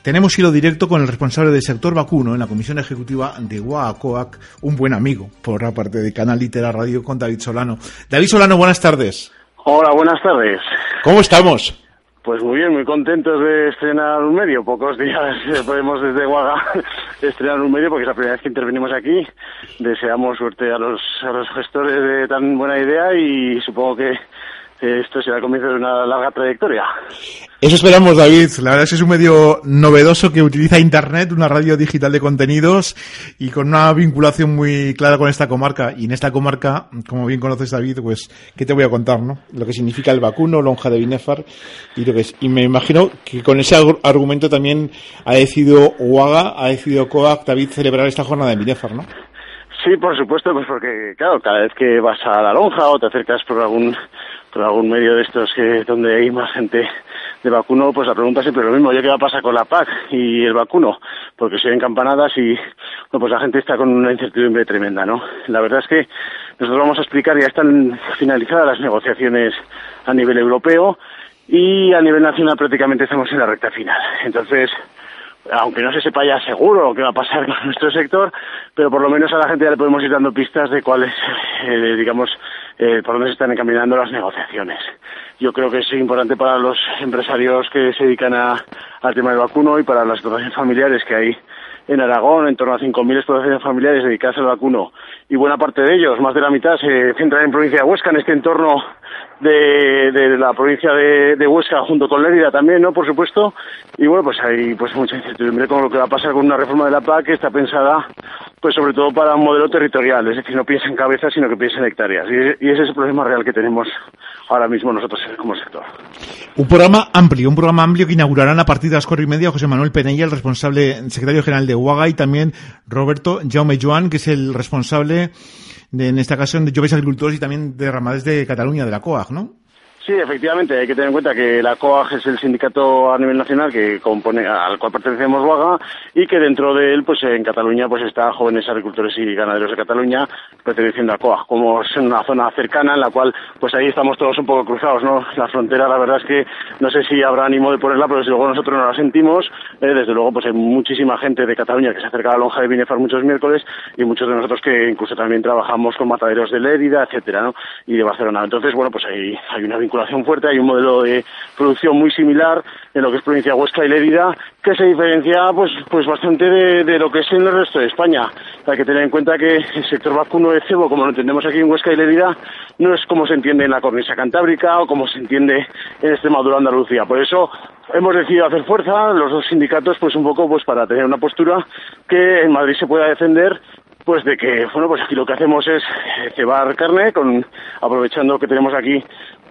Tenemos hilo directo con el responsable del sector vacuno en la comisión ejecutiva de Coac, un buen amigo por la parte de Canal Litera Radio con David Solano. David Solano, buenas tardes. Hola, buenas tardes. ¿Cómo estamos? Pues muy bien, muy contentos de estrenar un medio. Pocos días podemos desde Guaga estrenar un medio porque es la primera vez que intervenimos aquí. Deseamos suerte a los, a los gestores de tan buena idea y supongo que esto será el comienzo de una larga trayectoria. Eso esperamos, David. La verdad es que es un medio novedoso que utiliza Internet, una radio digital de contenidos y con una vinculación muy clara con esta comarca. Y en esta comarca, como bien conoces, David, pues, ¿qué te voy a contar, no? Lo que significa el vacuno, lonja de Binefar y lo que es. Y me imagino que con ese argumento también ha decidido OAGA, ha decidido COAC, David, celebrar esta jornada de Binefar, ¿no? Sí, por supuesto, pues porque, claro, cada vez que vas a la lonja o te acercas por algún por algún medio de estos que donde hay más gente de vacuno, pues la pregunta siempre lo mismo, ¿ya qué va a pasar con la PAC y el vacuno? Porque se ven campanadas y bueno, pues la gente está con una incertidumbre tremenda, ¿no? La verdad es que nosotros vamos a explicar, ya están finalizadas las negociaciones a nivel europeo y a nivel nacional prácticamente estamos en la recta final. Entonces, aunque no se sepa ya seguro qué va a pasar con nuestro sector, pero por lo menos a la gente ya le podemos ir dando pistas de cuáles, eh, digamos, eh, por dónde se están encaminando las negociaciones. Yo creo que es importante para los empresarios que se dedican a, al tema del vacuno y para las explotaciones familiares que hay en Aragón, en torno a 5.000 explotaciones familiares dedicadas al vacuno, y buena parte de ellos, más de la mitad, se centran en provincia de Huesca, en este entorno de, de la provincia de, de, Huesca, junto con Lérida también, ¿no? Por supuesto. Y bueno, pues hay pues mucha incertidumbre con lo que va a pasar con una reforma de la PAC que está pensada pues sobre todo para un modelo territorial, es decir, no piensa en cabezas, sino que piensa en hectáreas. Y, y ese es el problema real que tenemos ahora mismo nosotros como sector. Un programa amplio, un programa amplio que inaugurarán a partir de las cuatro y media José Manuel Penella, el responsable secretario general de UAGA, y también Roberto Jaume Joan, que es el responsable de, en esta ocasión de Joves Agricultores y también de Ramades de Cataluña, de la COAG, ¿no? Sí, efectivamente, hay que tener en cuenta que la COAG es el sindicato a nivel nacional que compone, al cual pertenecemos Waga y que dentro de él, pues en Cataluña, pues está jóvenes agricultores y ganaderos de Cataluña perteneciendo a COAG, como es una zona cercana en la cual, pues ahí estamos todos un poco cruzados, ¿no? La frontera, la verdad es que no sé si habrá ánimo de ponerla, pero desde luego nosotros no la sentimos. Eh, desde luego, pues hay muchísima gente de Cataluña que se acerca a la lonja de Binefar muchos miércoles y muchos de nosotros que incluso también trabajamos con mataderos de Lérida, etcétera, ¿no? Y de Barcelona. Entonces, bueno, pues hay, hay una vinculación fuerte, hay un modelo de producción muy similar en lo que es provincia Huesca y Lérida, que se diferencia pues pues bastante de, lo que es en el resto de España. Hay que tener en cuenta que el sector vacuno de cebo, como lo entendemos aquí en Huesca y Lérida, no es como se entiende en la cornisa cantábrica o como se entiende en Extremadura Andalucía. Por eso hemos decidido hacer fuerza, los dos sindicatos, pues un poco pues para tener una postura que en Madrid se pueda defender pues de que, bueno, pues aquí lo que hacemos es cebar carne, con, aprovechando que tenemos aquí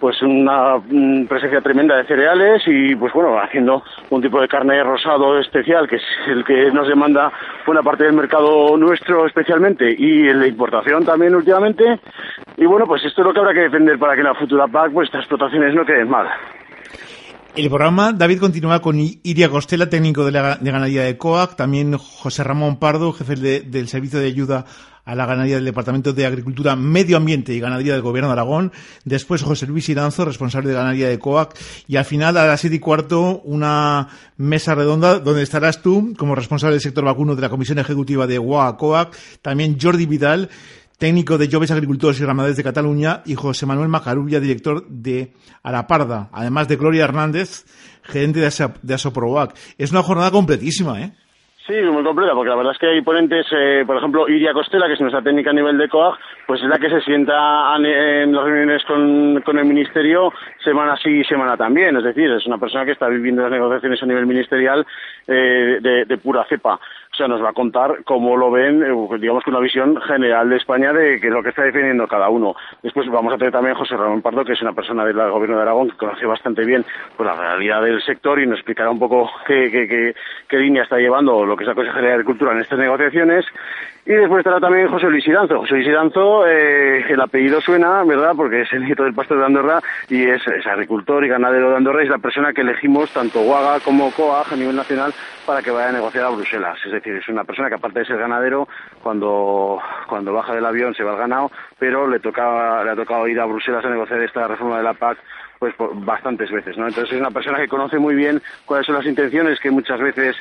pues una mm, presencia tremenda de cereales y pues bueno, haciendo un tipo de carne rosado especial que es el que nos demanda buena parte del mercado nuestro especialmente y el de importación también últimamente y bueno, pues esto es lo que habrá que defender para que en la futura PAC pues estas explotaciones no queden mal. El programa, David, continúa con Iria Costela, técnico de, la, de ganadería de COAC, también José Ramón Pardo, jefe del Servicio de Ayuda a la ganadería del Departamento de Agricultura, Medio Ambiente y Ganadería del Gobierno de Aragón, después José Luis Iranzo, responsable de ganadería de COAC, y al final a las siete y cuarto una mesa redonda donde estarás tú como responsable del sector vacuno de la Comisión Ejecutiva de UAA COAC, también Jordi Vidal, técnico de Joves Agricultores y Ramaderos de Cataluña, y José Manuel Macarubia, director de Araparda, además de Gloria Hernández, gerente de, Asoproac. Es una jornada completísima, ¿eh? Sí, muy completa, porque la verdad es que hay ponentes, eh, por ejemplo, Iria Costela, que es nuestra técnica a nivel de COAG, pues es la que se sienta en las reuniones con, con el Ministerio semana sí y semana también. Es decir, es una persona que está viviendo las negociaciones a nivel ministerial eh, de, de pura cepa. O sea, nos va a contar cómo lo ven, eh, digamos que una visión general de España de qué lo que está defendiendo cada uno. Después vamos a tener también a José Ramón Pardo, que es una persona del gobierno de Aragón que conoce bastante bien pues, la realidad del sector y nos explicará un poco qué, qué, qué, línea está llevando lo que es la Consejería de Agricultura en estas negociaciones. Y después estará también José Luis Iranzo. José Luis Iranzo, eh, el apellido suena, ¿verdad? Porque es el nieto del pastor de Andorra y es, agricultor y ganadero de Andorra y es la persona que elegimos tanto Guaga como COAG a nivel nacional para que vaya a negociar a Bruselas. Es decir, es una persona que aparte de ser ganadero, cuando, cuando baja del avión se va al ganado, pero le, toca, le ha tocado ir a Bruselas a negociar esta reforma de la PAC pues bastantes veces, ¿no? Entonces es una persona que conoce muy bien cuáles son las intenciones que muchas veces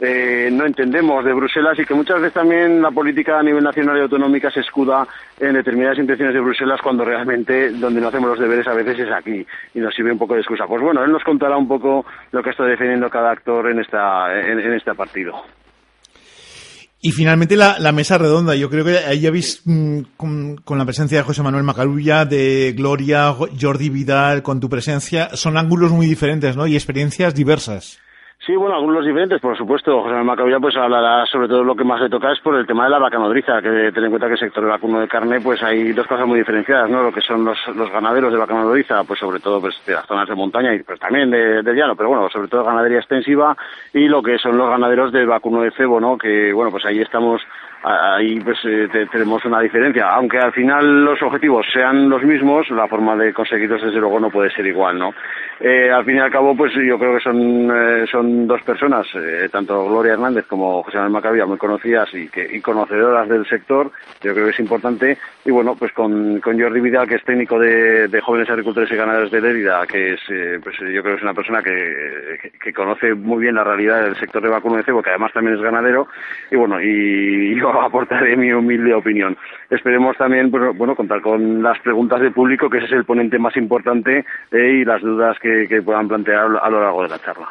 eh, no entendemos de Bruselas y que muchas veces también la política a nivel nacional y autonómica se escuda en determinadas intenciones de Bruselas cuando realmente donde no hacemos los deberes a veces es aquí y nos sirve un poco de excusa. Pues bueno, él nos contará un poco lo que está defendiendo cada actor en, esta, en este partido. Y finalmente la, la, mesa redonda. Yo creo que ahí ya veis mm, con, con, la presencia de José Manuel Macarulla, de Gloria, Jordi Vidal, con tu presencia, son ángulos muy diferentes, ¿no? Y experiencias diversas. Sí, bueno, algunos diferentes, por supuesto. José Manuel Macavilla pues hablará sobre todo lo que más le toca es por el tema de la vaca nodriza, que ten en cuenta que el sector de vacuno de carne pues hay dos cosas muy diferenciadas, ¿no? Lo que son los, ganaderos de vaca nodriza, pues sobre todo pues de las zonas de montaña y pues también de, del llano, pero bueno, sobre todo ganadería extensiva y lo que son los ganaderos de vacuno de cebo, ¿no? Que bueno, pues ahí estamos ahí pues eh, tenemos una diferencia. Aunque al final los objetivos sean los mismos, la forma de conseguirlos desde luego no puede ser igual, ¿no? Eh, al fin y al cabo, pues yo creo que son, eh, son dos personas, tanto Gloria Hernández como José Manuel Macavía, muy conocidas y, que, y conocedoras del sector, yo creo que es importante. Y bueno, pues con, con Jordi Vidal, que es técnico de, jóvenes agricultores y ganaderos de Lérida, que es, pues yo creo que es una persona que, que, conoce muy bien la realidad del sector de vacuno de cebo, que además también es ganadero. Y bueno, y, y aportaré mi humilde opinión. Esperemos también, pues, bueno, contar con las preguntas del público, que ese es el ponente más importante, eh, y las dudas que, puedan plantear a lo largo de la charla.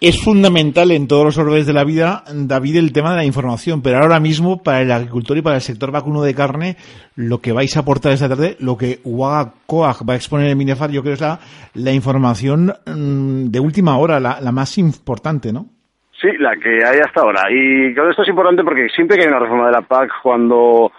Es fundamental en todos los órdenes de la vida, David, el tema de la información, pero ahora mismo para el agricultor y para el sector vacuno de carne, lo que vais a aportar esta tarde, lo que UAGA va a exponer en Minefar, yo creo es la, la información mm, de última hora, la más importante, ¿no? Sí, la que hay hasta ahora. Y creo esto es importante porque siempre que hay una reforma de la PAC, cuando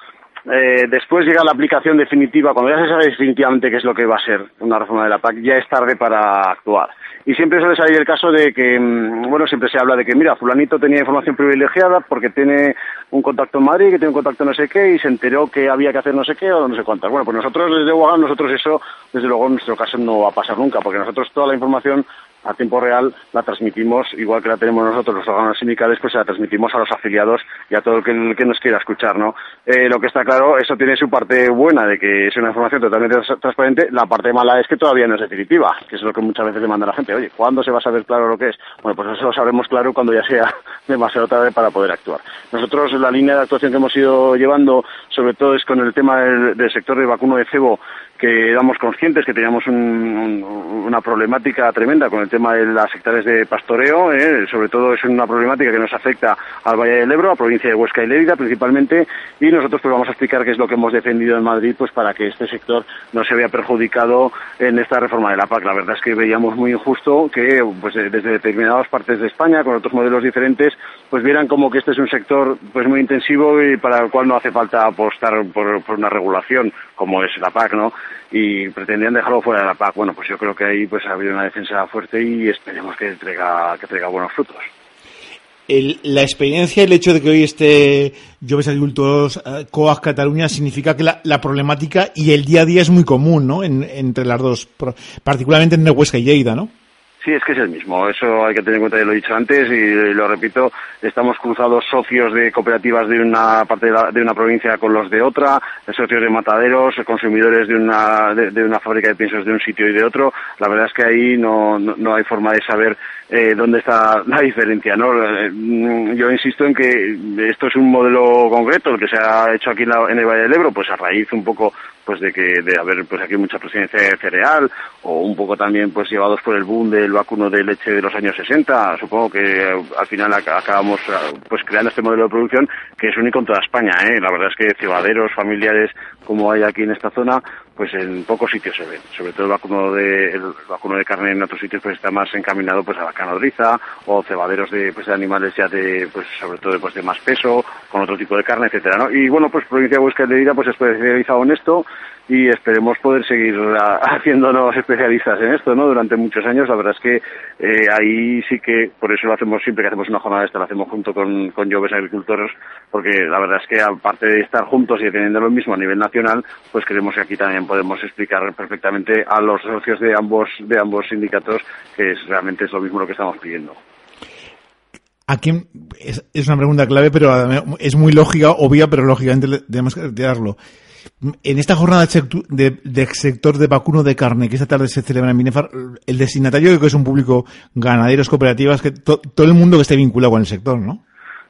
eh, después llega la aplicación definitiva, cuando ya se sabe definitivamente qué es lo que va a ser una reforma de la PAC, ya es tarde para actuar. Y siempre suele salir el caso de que, mm, bueno, siempre se habla de que, mira, fulanito tenía información privilegiada porque tiene un contacto en Madrid, que tiene un contacto no sé qué, y se enteró que había que hacer no sé qué o no sé cuántas. Bueno, pues nosotros desde UAGAM, nosotros eso, desde luego en nuestro caso no va a pasar nunca, porque nosotros toda la información a tiempo real la transmitimos, igual que la tenemos nosotros los órganos sindicales, pues la transmitimos a los afiliados y a todo el que, nos quiera escuchar, ¿no? Eh, lo que está claro, eso tiene su parte buena de que es una información totalmente transparente, la parte mala es que todavía no es definitiva, que es lo que muchas veces demanda la gente, oye, ¿cuándo se va a saber claro lo que es? Bueno, pues eso lo sabremos claro cuando ya sea demasiado tarde para poder actuar. Nosotros la línea de actuación que hemos ido llevando, sobre todo es con el tema del, del sector de vacuno de cebo, que éramos conscientes que teníamos una problemática tremenda con el tema de las hectáreas de pastoreo, ¿eh? sobre todo es una problemática que nos afecta al Valle del Ebro, a la provincia de Huesca y Lérida principalmente, y nosotros pues vamos a explicar qué es lo que hemos defendido en Madrid pues para que este sector no se vea perjudicado en esta reforma de la PAC. La verdad es que veíamos muy injusto que pues desde determinadas partes de España, con otros modelos diferentes, pues vieran como que este es un sector pues muy intensivo y para el cual no hace falta apostar por, por una regulación como es la PAC, ¿no? Y pretendían dejarlo fuera de la PAC. Bueno, pues yo creo que ahí pues ha habido una defensa fuerte y esperemos que traiga, que traiga buenos frutos. El, la experiencia, el hecho de que hoy esté Joves Adultos uh, COAG Cataluña significa que la, la, problemática y el día a día es muy común, ¿no? En, entre las dos, particularmente en Huesca y Lleida, ¿no? Sí, es que es el mismo. Eso hay que tener en cuenta, ya lo he dicho antes y lo repito, estamos cruzados socios de cooperativas de una parte de, la, de una provincia con los de otra, socios de mataderos, consumidores de una, de, una fábrica de piensos de un sitio y de otro. La verdad es que ahí no, no hay forma de saber eh, dónde está la diferencia. ¿no? Eh, yo insisto en que esto es un modelo concreto, el que se ha hecho aquí en, la, en el Valle del Ebro, pues a raíz un poco pues de que de haber pues aquí mucha presencia de cereal o un poco también pues llevados por el boom del vacuno de leche de los años 60 supongo que al final acabamos pues creando este modelo de producción que es único en toda España ¿eh? la verdad es que cebaderos familiares como hay aquí en esta zona pues en pocos sitios se ven. Sobre todo el vacuno de, el vacuno de carne en otros sitios pues está más encaminado pues a la o cebaderos de, pues, animales ya de, pues sobre todo pues, de más peso, con otro tipo de carne, etcétera, ¿no? Y bueno, pues provincia de Huesca de Lérida pues especializado en esto y esperemos poder seguir haciéndonos especialistas en esto, ¿no? Durante muchos años, la verdad es que eh, ahí sí que, por eso lo hacemos siempre que hacemos una jornada esta, lo hacemos junto con, con Joves Agricultores, porque la verdad es que aparte de estar juntos y teniendo lo mismo a nivel nacional, pues creemos que aquí también podemos explicar perfectamente a los socios de ambos, de ambos sindicatos que es, realmente es lo mismo lo que estamos pidiendo. Es, es una pregunta clave, pero es muy lógica, obvia, pero lógicamente tenemos que darlo. En esta jornada de, sector de vacuno de carne que esta tarde se celebra en Binefar, el destinatario que es un público ganaderos, cooperativas, que to, todo el mundo que esté vinculado con el sector, ¿no?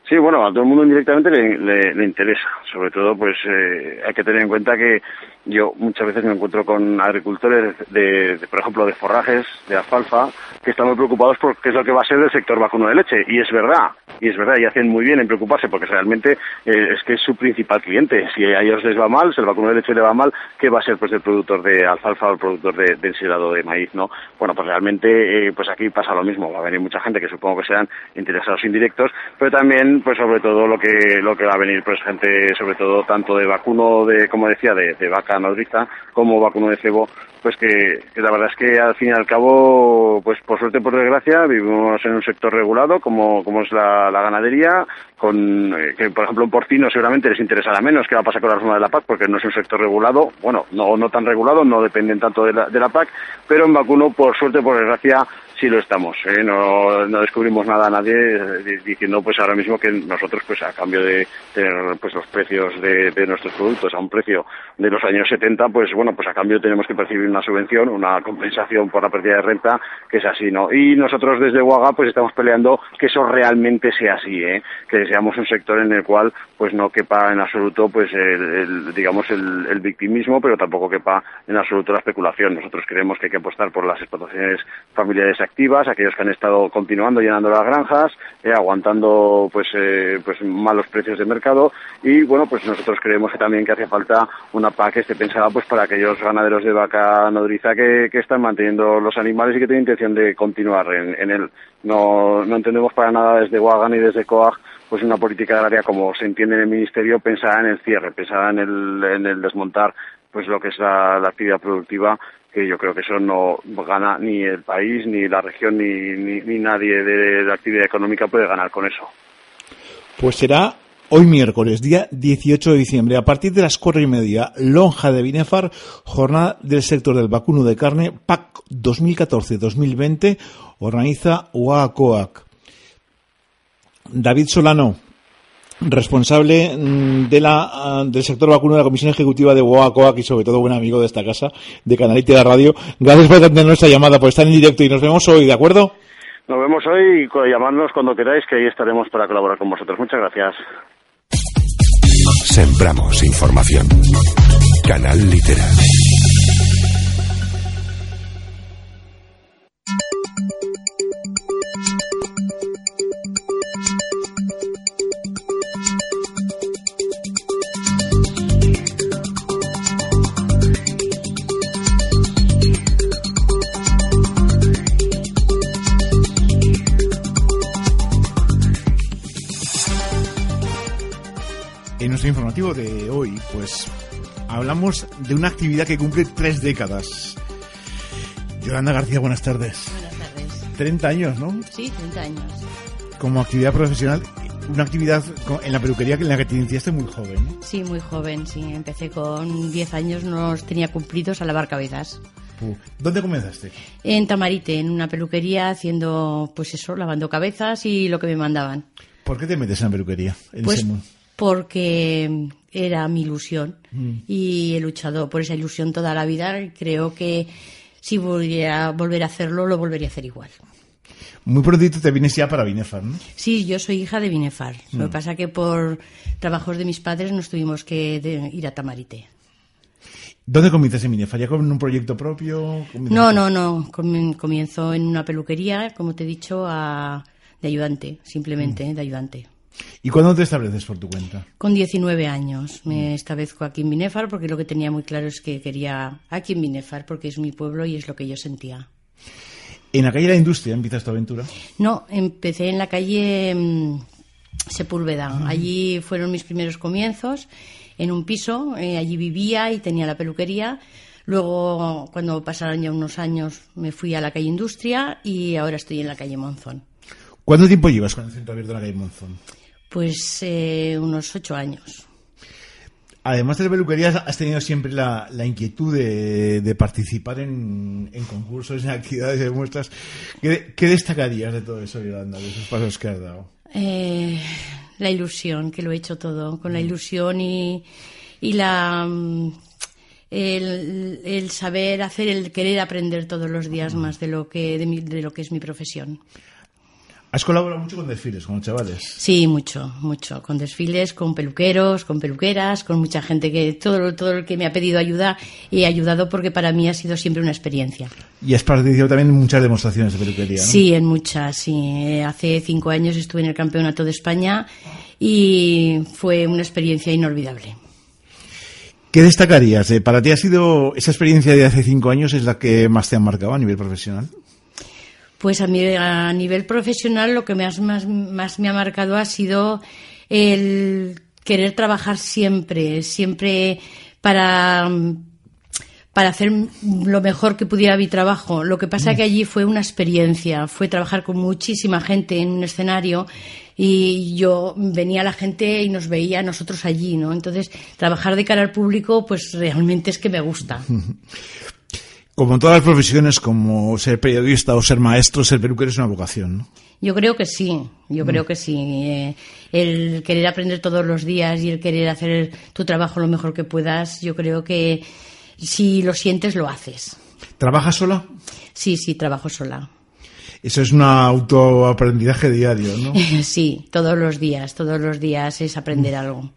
Sí, bueno, a todo el mundo indirectamente le, le, interesa. Sobre todo, pues eh, hay que tener en cuenta que yo muchas veces me encuentro con agricultores, de, de, por ejemplo, de forrajes, de alfalfa, que están muy preocupados por qué es lo que va a ser del sector vacuno de leche. Y es verdad, y es verdad, y hacen muy bien en preocuparse porque realmente eh, es que es su principal cliente. Si a ellos les va mal, si el vacuno de leche le va mal, ¿qué va a ser pues el productor de alfalfa o el productor de, de ensilado de maíz, no? Bueno, pues realmente, eh, pues aquí pasa lo mismo. Va a venir mucha gente que supongo que sean interesados indirectos, pero también, pues sobre todo lo que lo que va a venir, pues gente, sobre todo tanto de vacuno de, como decía, de, de vaca nodriza como vacuno de cebo, pues que, que, la verdad es que al fin y al cabo, pues por suerte, por desgracia, vivimos en un sector regulado como, como es la, la ganadería, con eh, que por ejemplo un porcino seguramente les interesará menos qué va a pasar con la reforma de la PAC porque no es un sector regulado, bueno, no, no tan regulado, no dependen tanto de la, de la PAC, pero en vacuno, por suerte, por desgracia, sí lo estamos. ¿eh? No, no descubrimos nada a nadie eh, diciendo pues ahora mismo que nosotros pues a cambio de tener pues los precios de, de, nuestros productos a un precio de los años 70 pues bueno pues a cambio tenemos que percibir una subvención, una compensación por la pérdida de renta que es así, ¿no? Y nosotros desde Huaga pues estamos peleando que eso realmente sea así, ¿eh? que seamos un sector en el cual pues no quepa en absoluto pues el, digamos el, el victimismo pero tampoco quepa en absoluto la especulación. Nosotros creemos que hay que apostar por las explotaciones familiares activas, aquellos que han estado continuando llenando las granjas, eh, aguantando pues eh, pues malos precios de mercado y bueno pues nosotros creemos que también que hace falta una PAC que esté pensada pues para aquellos ganaderos de vaca nodriza que, están manteniendo los animales y que tienen intención de continuar en, él. No, no entendemos para nada desde Wagan y desde COAG pues una política agraria como se entiende en el ministerio pensada en el cierre, pensada en el, en el desmontar pues lo que es la actividad productiva que yo creo que eso no gana ni el país, ni la región, ni, ni, ni nadie de la actividad económica puede ganar con eso. Pues será hoy miércoles, día 18 de diciembre, a partir de las cuatro y media, lonja de Binefar, jornada del sector del vacuno de carne, PAC 2014-2020, organiza UACOAC. David Solano, responsable mm, de la, ah, del sector vacuno de la Comisión Ejecutiva de UACOAC y sobre todo buen amigo de esta casa, de Canalite de Radio. Gracias por atender nuestra llamada, por estar en directo y nos vemos hoy, ¿de acuerdo? Nos vemos hoy y llamadnos cuando queráis, que ahí estaremos para colaborar con vosotros. Muchas gracias. Sembramos información. Canal Literal. Nuestro informativo de hoy, pues hablamos de una actividad que cumple tres décadas. Yolanda García, buenas tardes. Buenas tardes. 30 años, ¿no? Sí, 30 años. Como actividad profesional, una actividad en la peluquería en la que te iniciaste muy joven. ¿no? Sí, muy joven, sí. Empecé con 10 años, no los tenía cumplidos a lavar cabezas. ¿Dónde comenzaste? En Tamarite, en una peluquería, haciendo, pues eso, lavando cabezas y lo que me mandaban. ¿Por qué te metes en la peluquería? En Pues ese? Porque era mi ilusión Mm. y he luchado por esa ilusión toda la vida y creo que si volviera a volver a hacerlo, lo volvería a hacer igual. Muy prontito te vienes ya para Binefar, ¿no? Sí, yo soy hija de Binefar. Lo Mm. que pasa que por trabajos de mis padres nos tuvimos que ir a Tamarite. ¿Dónde comienzas en Binefar? ¿Ya con un proyecto propio? ¿Comienzas- No, no, no. Comi- Comienzo en una peluquería, como te he dicho, a- de ayudante, simplemente, Mm. de ayudante. ¿Y cuándo te estableces por tu cuenta? Con 19 años me establezco aquí en Binefar porque lo que tenía muy claro es que quería aquí en Binefar porque es mi pueblo y es lo que yo sentía. En la calle de la industria empiezas tu aventura. No, empecé en la calle mm, Sepúlveda. Allí fueron mis primeros comienzos, en un piso. eh, allí vivía y tenía la peluquería. Luego, cuando pasaron ya unos años, me fui a la calle Industria y ahora estoy en la calle Monzón. ¿Cuánto tiempo llevas con el centro abierto de la calle Monzón? Pues eh, unos ocho años. Además de la peluquería, has tenido siempre la, la inquietud de, de participar en, en concursos, en actividades, en muestras. ¿Qué, qué destacarías de todo eso, Yolanda, de esos pasos que has dado? Eh, la ilusión, que lo he hecho todo, con la ilusión y, y la mm, el, el saber hacer, el querer aprender todos los días más de lo que de, mi- de lo que es mi profesión. Has colaborado mucho con desfiles, con los chavales. Sí, mucho, mucho, con desfiles, con peluqueros, con peluqueras, con mucha gente que todo todo el que me ha pedido ayuda he ayudado porque para mí ha sido siempre una experiencia. Y has participado también en muchas demostraciones de peluquería, ¿no? Sí, en muchas, sí. Hace cinco años estuve en el Campeonato de España y fue una experiencia inolvidable. ¿Qué destacarías? Eh, ¿Para ti ha sido esa experiencia de hace cinco años es la que más te ha marcado a nivel profesional? Pues a mí a nivel profesional lo que más, más, me ha marcado ha sido el querer trabajar siempre, siempre para, para hacer lo mejor que pudiera mi trabajo. Lo que pasa que allí fue una experiencia, fue trabajar con muchísima gente en un escenario y yo venía la gente y nos veía nosotros allí, ¿no? Entonces, trabajar de cara al público, pues realmente es que me gusta. Como en todas las profesiones, como ser periodista o ser maestro, ser peluquero es una vocación, ¿no? Yo creo que sí, yo creo que sí. Eh, el querer aprender todos los días y el querer hacer tu trabajo lo mejor que puedas, yo creo que si lo sientes, lo haces. ¿Trabajas sola? Sí, sí, trabajo sola. Eso es un autoaprendizaje diario, ¿no? sí, todos los días, todos los días es aprender algo.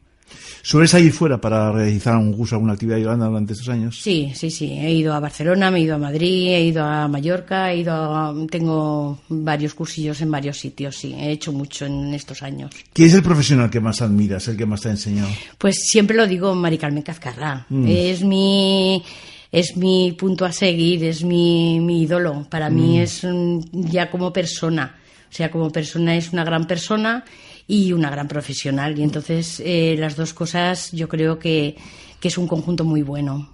¿Sueles ir fuera para realizar un curso, alguna actividad Yolanda durante estos años? Sí, sí, sí. He ido a Barcelona, me he ido a Madrid, he ido a Mallorca, he ido a... tengo varios cursillos en varios sitios, sí. He hecho mucho en estos años. ¿Quién es el profesional que más admiras, el que más te ha enseñado? Pues siempre lo digo, Mari Carmen Cazcarra. Mm. Es mi es mi punto a seguir, es mi, mi ídolo. Para mí mm. es ya como persona. O sea, como persona es una gran persona y una gran profesional. Y entonces eh, las dos cosas yo creo que, que es un conjunto muy bueno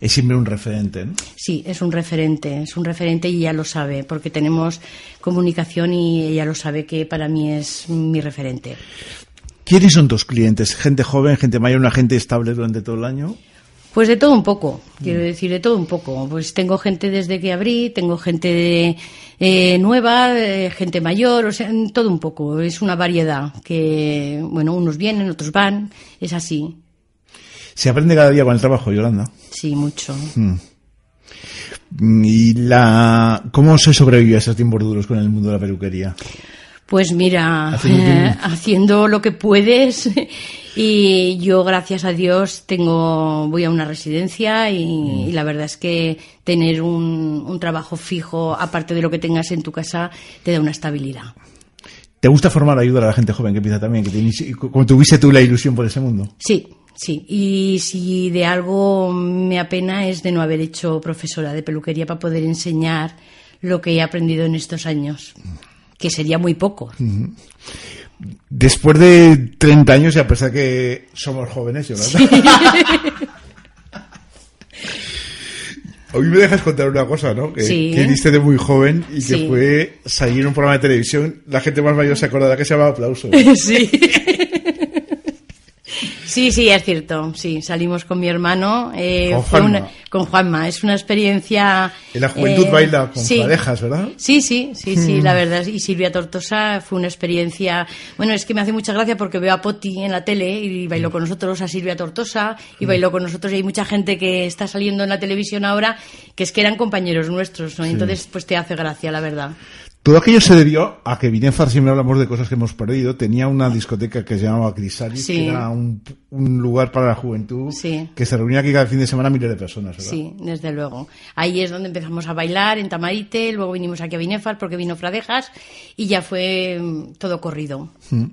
es siempre un referente. ¿no? Sí, es un referente, es un referente y ella lo sabe, porque tenemos comunicación y ella lo sabe que para mí es mi referente. ¿Quiénes son tus clientes? ¿Gente joven, gente mayor, una gente estable durante todo el año? Pues de todo un poco, quiero decir, de todo un poco. Pues tengo gente desde que abrí, tengo gente eh, nueva, eh, gente mayor, o sea, todo un poco. Es una variedad que, bueno, unos vienen, otros van, es así. Se aprende cada día con el trabajo, Yolanda. Sí, mucho. Hmm. ¿Y la cómo se sobrevive a esos tiempos duros con el mundo de la peluquería? Pues mira, haciendo lo que puedes y yo, gracias a Dios, tengo, voy a una residencia y, mm. la verdad es que tener un, trabajo fijo, aparte de lo que tengas en tu casa, te da una estabilidad. ¿Te gusta formar ayudar a la gente joven que empieza también? Que como tuviste tú la ilusión por ese mundo. Sí, sí. Y si de algo me apena es de no haber hecho profesora de peluquería para poder enseñar lo que he aprendido en estos años, que sería muy poco. Después de 30 años, y a pesar que somos jóvenes, Yolanda. Sí. Hoy me dejas contar una cosa, ¿no? Que, sí. que diste de muy joven y que fue salir en un programa de televisión. La gente más mayor se acordará que se llamaba Aplauso. Sí. Sí, sí, es cierto. Sí, salimos con mi hermano. Eh, con, Juanma. con Juanma. Es una experiencia. En la juventud eh, baila con parejas, ¿verdad? Sí, sí, sí, sí, hmm. la verdad. Y Silvia Tortosa fue una experiencia. Bueno, es que me hace mucha gracia porque veo a Poti en la tele y bailó hmm. con nosotros, a Silvia Tortosa y hmm. bailó con nosotros. Y hay mucha gente que está saliendo en la televisión ahora que es que eran compañeros nuestros, ¿no? Entonces, pues te hace gracia, la verdad. Todo aquello se debió a que Binefar, siempre hablamos de cosas que hemos perdido, tenía una discoteca que se llamaba Crisalis, que era un, lugar para la juventud, que se reunía aquí cada fin de semana miles de personas, ¿verdad? Sí, desde luego. Ahí es donde empezamos a bailar, en Tamarite, luego vinimos aquí a Binefar porque vino Fradejas y ya fue mm, todo corrido. Mm.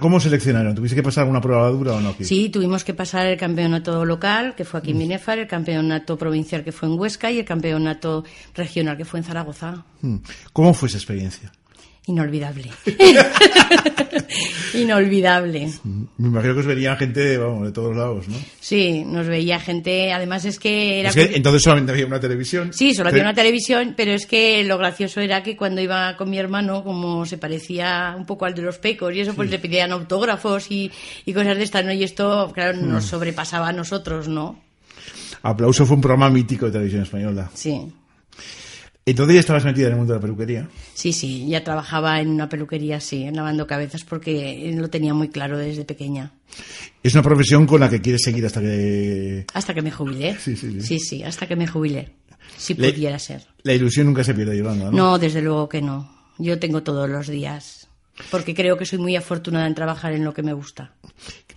¿Cómo seleccionaron? ¿Tuviste que pasar alguna prueba dura o no? Sí, tuvimos que pasar el campeonato local, que fue aquí en Binefar, mm. el campeonato provincial, que fue en Huesca, y el campeonato regional, que fue en Zaragoza. Mm. ¿Cómo fue esa experiencia? Inolvidable. Inolvidable. Me imagino que os veía gente de todos lados, ¿no? Sí, nos veía gente. Además es que era. entonces solamente había una televisión. Sí, solo había una televisión, pero es que lo gracioso era que cuando iba con mi hermano, como se parecía un poco al de los pecos y eso, pues le pedían autógrafos y, cosas de estas, ¿no? Y esto, claro, nos mm. sobrepasaba a nosotros, ¿no? Aplauso fue un programa mítico de televisión española. Sí. Entonces ya estabas metida en el mundo de la peluquería. Sí, sí, ya trabajaba en una peluquería, sí, lavando cabezas porque lo tenía muy claro desde pequeña. Es una profesión con la que quieres seguir hasta que... Hasta que me jubile. Sí, sí, sí. Sí, sí, hasta que me jubile. Si pudiera ser. La ilusión nunca se pierde, Yolanda, ¿no? No, desde luego que no. Yo tengo todos los días. Porque creo que soy muy afortunada en trabajar en lo que me gusta.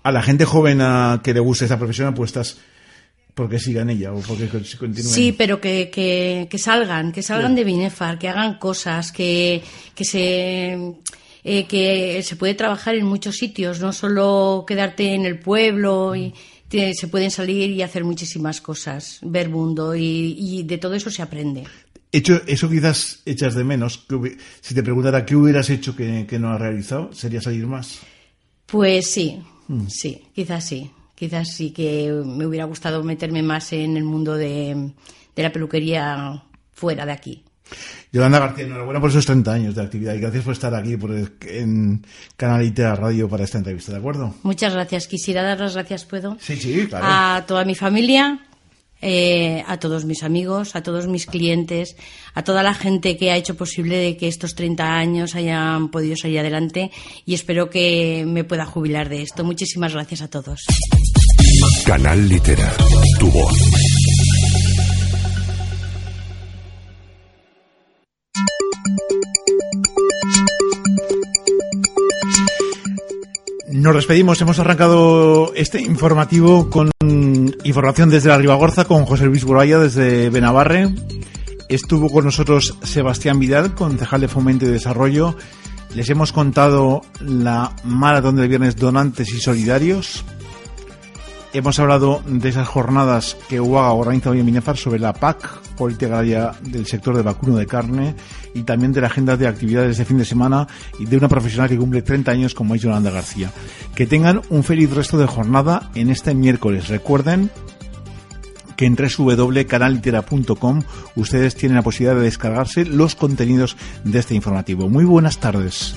A la gente joven a que le guste esta profesión apuestas porque sigan ella o porque continúen. Sí, pero que, que, salgan, que salgan de Binefar, que hagan cosas, que, que se... Eh, que se puede trabajar en muchos sitios, no solo quedarte en el pueblo y se pueden salir y hacer muchísimas cosas, ver mundo y, de todo eso se aprende. Hecho, eso quizás echas de menos. si te preguntara qué hubieras hecho que, no has realizado, ¿sería salir más? Pues sí, mm. sí, quizás sí quizás sí que me hubiera gustado meterme más en el mundo de, la peluquería fuera de aquí. Yolanda García, enhorabuena por esos 30 años de actividad y gracias por estar aquí por en Canal Itera Radio para esta entrevista, ¿de acuerdo? Muchas gracias. Quisiera dar las gracias, ¿puedo? Sí, sí, claro. A toda mi familia, eh, a todos mis amigos, a todos mis clientes, a toda la gente que ha hecho posible de que estos 30 años hayan podido salir adelante y espero que me pueda jubilar de esto. Muchísimas gracias a todos. Canal Litera, tu voz. Nos despedimos, hemos arrancado este informativo con información desde la Ribagorza con José Luis Boraya desde Benavarre. Estuvo con nosotros Sebastián Vidal, concejal de Fomento y Desarrollo. Les hemos contado la maratón del viernes Donantes y Solidarios. Hemos hablado de esas jornadas que UAGA organiza hoy en Minefar sobre la PAC, política agraria del sector de vacuno de carne, y también de la agenda de actividades de fin de semana y de una profesional que cumple 30 años como es Yolanda García. Que tengan un feliz resto de jornada en este miércoles. Recuerden que en www.canalitera.com ustedes tienen la posibilidad de descargarse los contenidos de este informativo. Muy buenas tardes.